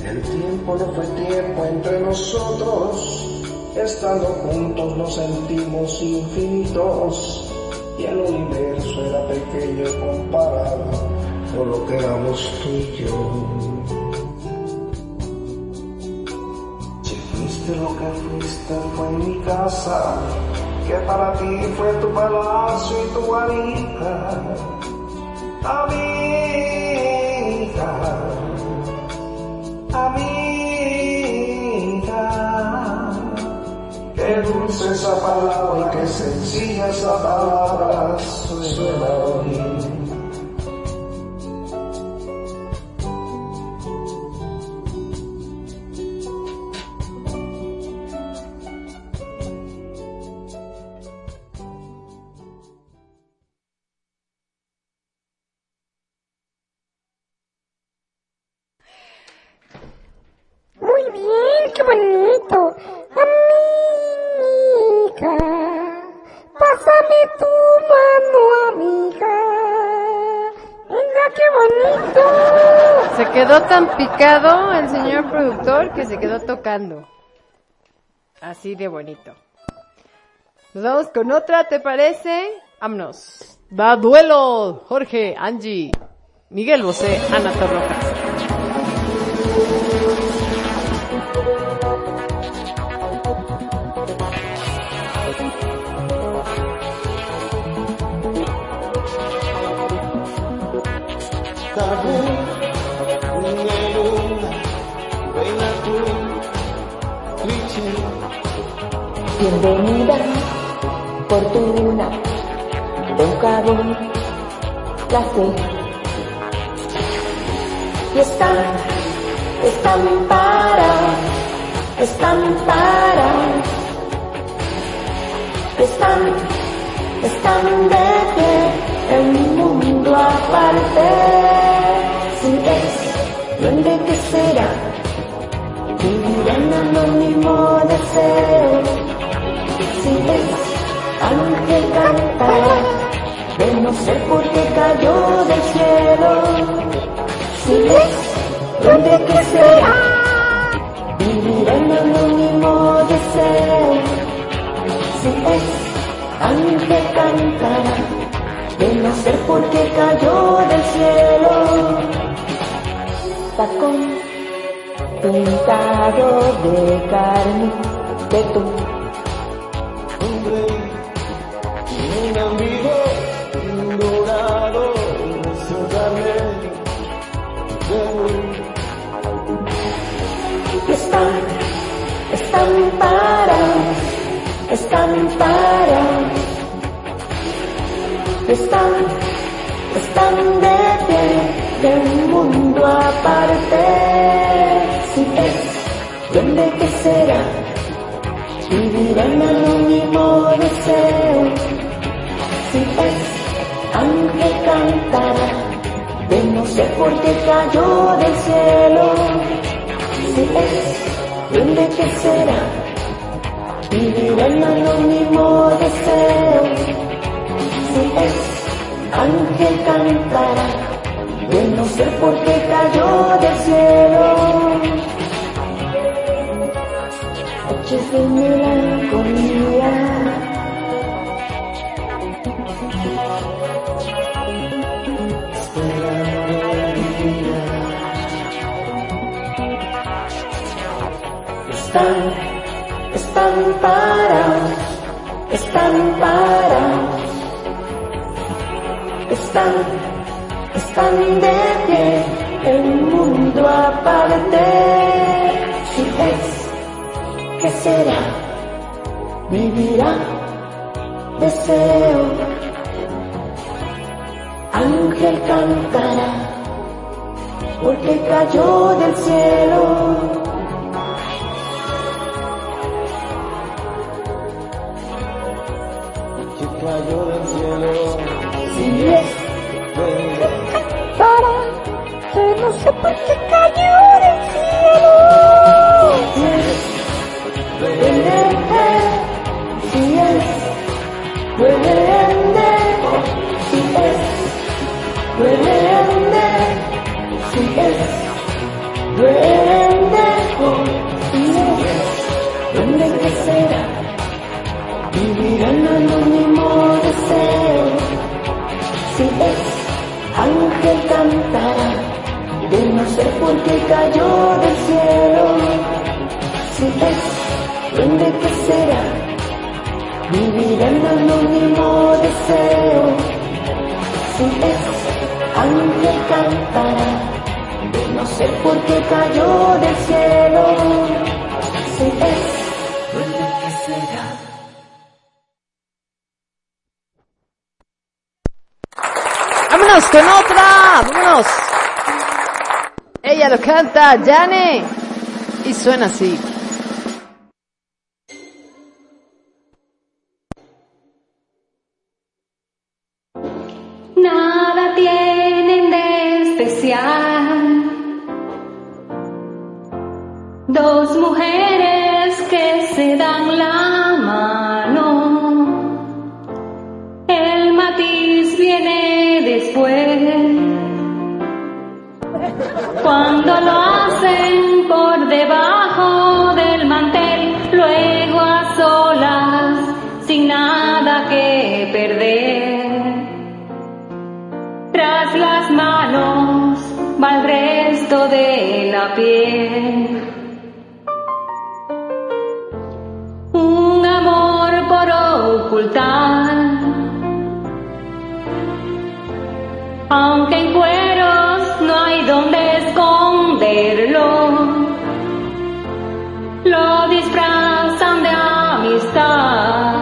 S5: El tiempo no fue tiempo entre nosotros, estando juntos nos sentimos infinitos y el universo era pequeño comparado con lo que éramos tú y yo. Si fuiste lo que fuiste fue mi casa, que para ti fue tu palacio y tu guarida, amiga, amiga. Qué dulce esa palabra qué sencilla esa palabra suena hoy.
S1: Tan picado el señor productor que se quedó tocando. Así de bonito. Nos vamos con otra, ¿te parece? Vámonos. Va duelo, Jorge, Angie, Miguel Bosé, Ana Torrojas.
S3: Bienvenida, fortuna, Don Cabo, placer. Y están, están para, están para, están, están de pie, el mundo aparte. Si es, ¿dónde que será? Vivir en anónimo deseo. Si es, ángel cantará, de no ser porque cayó del cielo. Si es, ¿dónde que será? Vivir en anónimo deseo. Si es, ángel cantará, de no ser porque cayó del cielo. Tacón pintado de carne de tu para, están, están de pie del mundo aparte. Si es, ¿dónde que será? Vivir en anónimo deseo. Si es, ángel cantará, de no sé por qué cayó del cielo. Si es, ¿dónde que será? Vivir en anónimo deseo. Si es, ángel cantará, de no sé por qué cayó del cielo. Noches de melancolía. Están, están parados, están, están de pie, el mundo aparte. Si es, ¿qué será? Vivirá, deseo, ángel cantará, porque cayó del cielo.
S5: Del cielo.
S3: Si es,
S5: Venga,
S17: Para,
S3: porque cayó del cielo. Duende, si es, duende, si es, duende, si es, duende, si es, duende que será, vivir en anónimo deseo, si es, ángel cantará, de no sé por qué cayó del cielo, si es, duende que será, vivir en anónimo deseo, si es, ángel cantará, de no sé por qué cayó del cielo, si es, duende que será.
S1: Vámonos con otra, vámonos. Ella lo canta, Jane. Y suena así.
S18: Nada tienen de especial. Dos mujeres que se dan la mano. Cuando lo hacen por debajo del mantel, luego a solas, sin nada que perder. Tras las manos va el resto de la piel. Un amor por ocultar. Aunque en cueros no hay donde esconderlo. Lo disfrazan de amistad.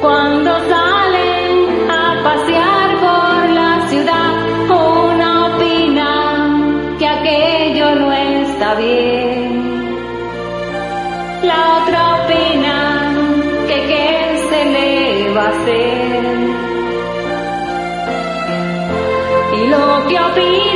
S18: Cuando salen a pasear por la ciudad, una opina que aquello no está bien. La otra opina que qué se le va a hacer. Y lo que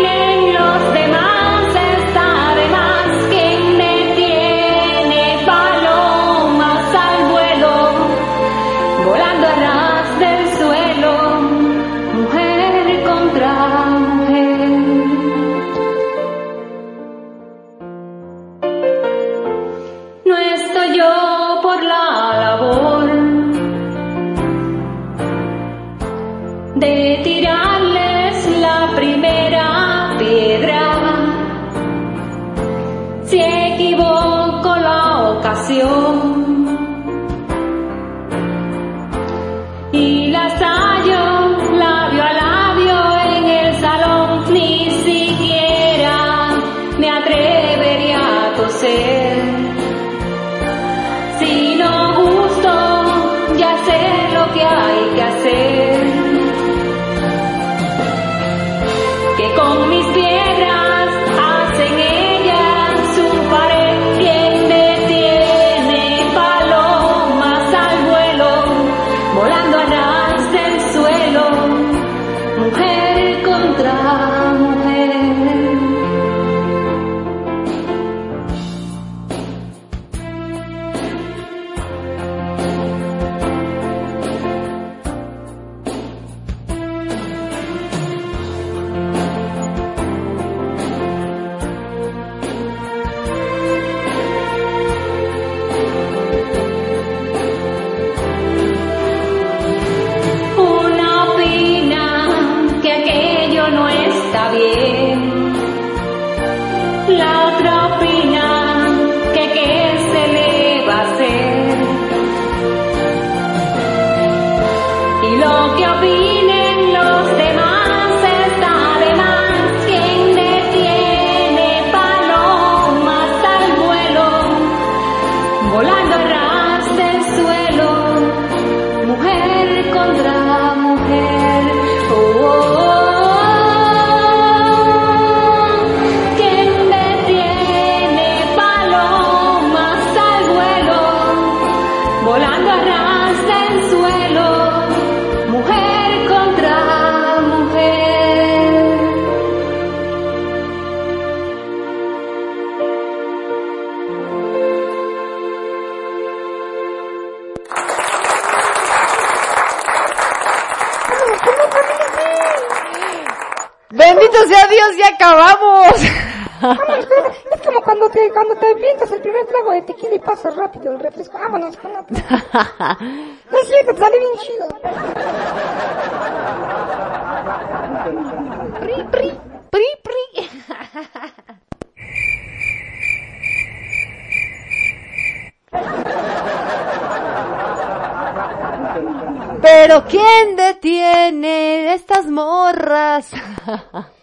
S8: cuando te, avientas el primer trago de tequila y pasas rápido el refresco. Vámonos con otro. No es cierto, te sale bien chido.
S1: Pri, pri, pri, pri. Pero ¿quién detiene estas morras?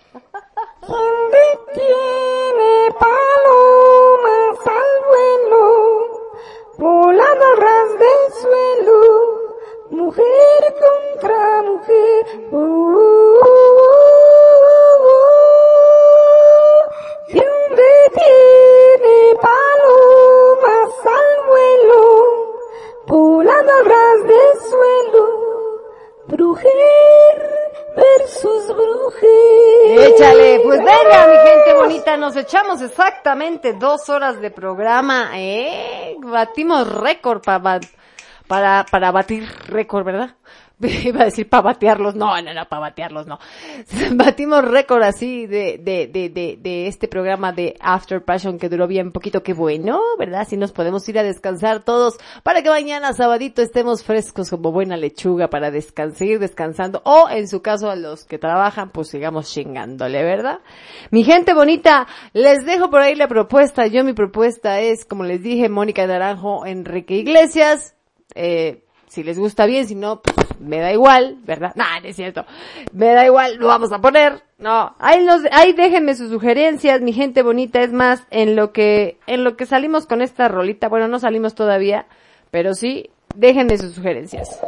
S1: exactamente dos horas de programa, eh, batimos récord para, para, para batir récord, ¿verdad? Iba a decir para batearlos, no, no, no, para batearlos, no. Batimos récord así de, de, de, de, de este programa de After Passion que duró bien poquito, qué bueno, ¿verdad? Así nos podemos ir a descansar todos para que mañana sabadito estemos frescos como buena lechuga para descansar, seguir descansando o en su caso a los que trabajan pues sigamos chingándole, ¿verdad? Mi gente bonita, les dejo por ahí la propuesta, yo mi propuesta es, como les dije, Mónica Naranjo, Enrique Iglesias, eh, si les gusta bien, si no, pues, me da igual, ¿verdad? No, no es cierto. Me da igual, lo vamos a poner. No, ahí déjenme sus sugerencias, mi gente bonita. Es más, en lo que, en lo que salimos con esta rolita, bueno, no salimos todavía, pero sí, déjenme sus sugerencias.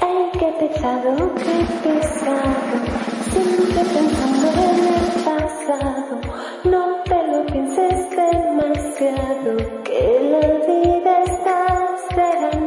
S3: Ay, qué pesado, qué pesado, siempre pensando en el pasado. No te lo pienses demasiado, que la vida está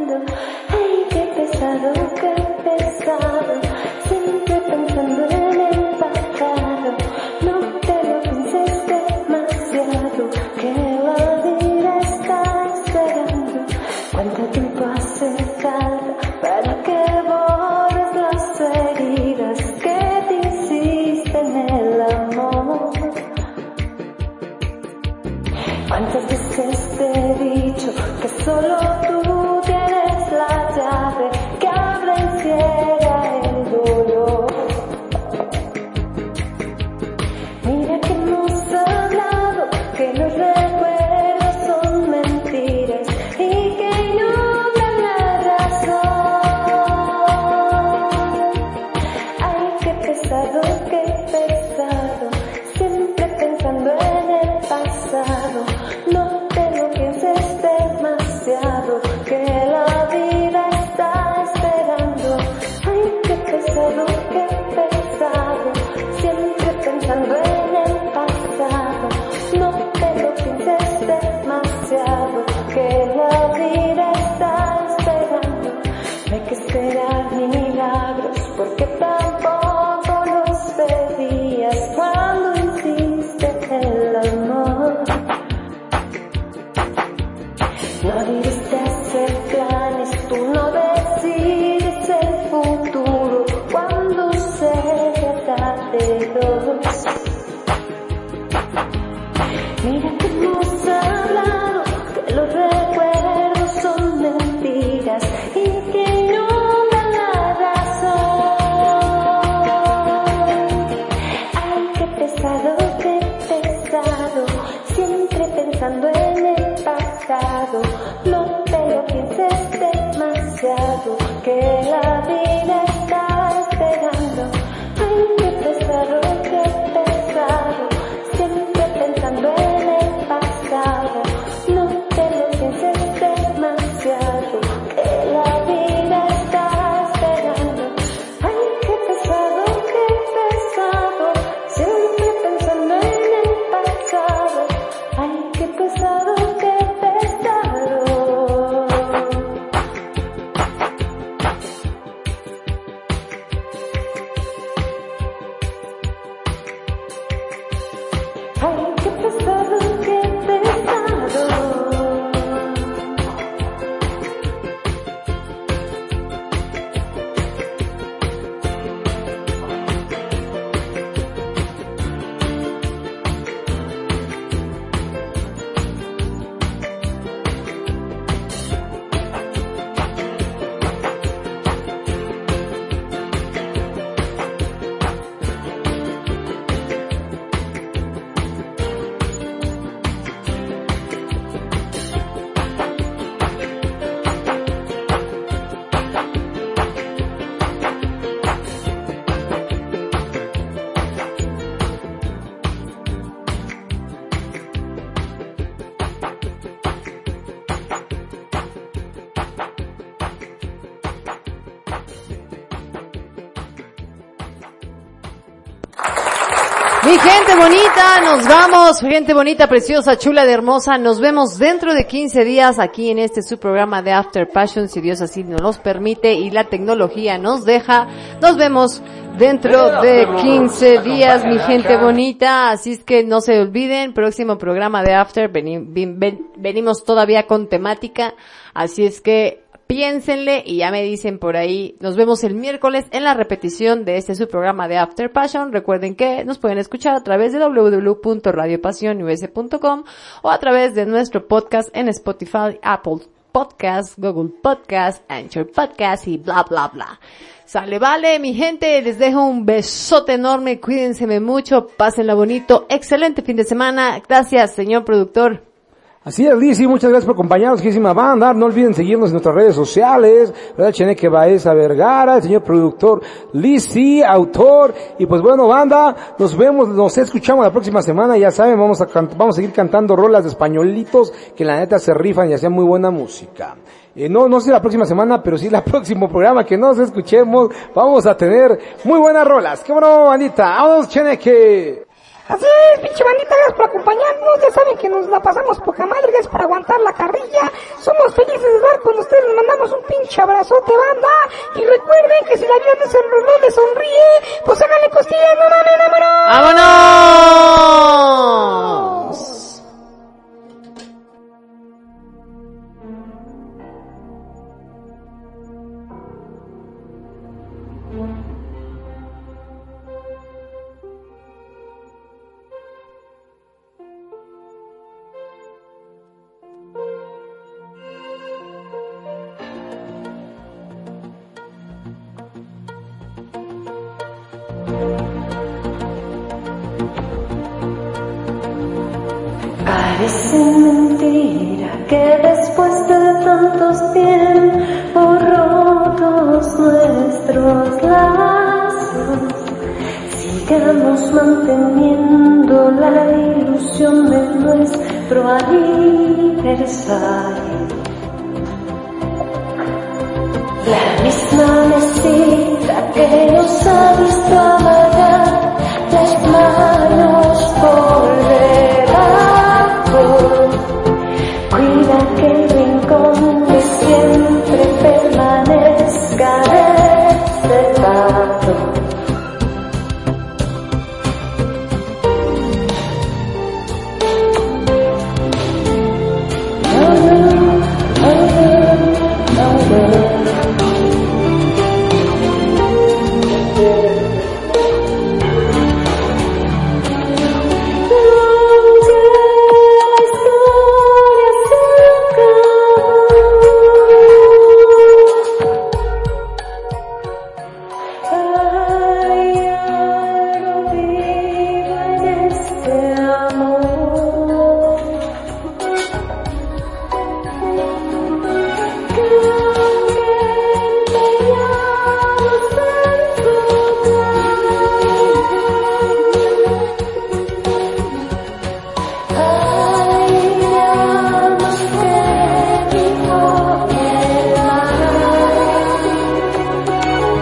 S1: gente bonita, nos vamos, gente bonita, preciosa, chula, de hermosa, nos vemos dentro de 15 días aquí en este su programa de After Passion, si Dios así nos los permite y la tecnología nos deja. Nos vemos dentro de 15 días, mi gente bonita, así es que no se olviden, próximo programa de After, veni- ven- ven- venimos todavía con temática, así es que piénsenle y ya me dicen por ahí. Nos vemos el miércoles en la repetición de este su programa de After Passion. Recuerden que nos pueden escuchar a través de www.radiopasionus.com o a través de nuestro podcast en Spotify, Apple Podcast, Google Podcast, Anchor Podcast y bla bla bla. Sale, vale, mi gente, les dejo un besote enorme, cuídense mucho, pásenla bonito, excelente fin de semana, gracias señor productor.
S2: Así es, Lizzy, muchas gracias por acompañarnos, querísima banda. No olviden seguirnos en nuestras redes sociales, ¿verdad? Cheneque Baeza Vergara, el señor productor Lizzy, autor. Y pues bueno, banda, nos vemos, nos escuchamos la próxima semana. Ya saben, vamos a, vamos a seguir cantando rolas de españolitos que la neta se rifan y hacen muy buena música. Eh, no, no sé la próxima semana, pero sí el próximo programa que nos escuchemos, vamos a tener muy buenas rolas. ¡Qué bueno, bandita! ¡Vamos, Cheneque!
S8: Así es, pinche bandita, gracias por acompañarnos. Ya saben que nos la pasamos poca madre, gracias por aguantar la carrilla. Somos felices de estar con ustedes, les mandamos un pinche abrazote, banda. Y recuerden que si la vida no, no les sonríe, pues háganle costillas, no mames, vámonos.
S1: ¡Vámonos!
S3: Nuestro aniversario. La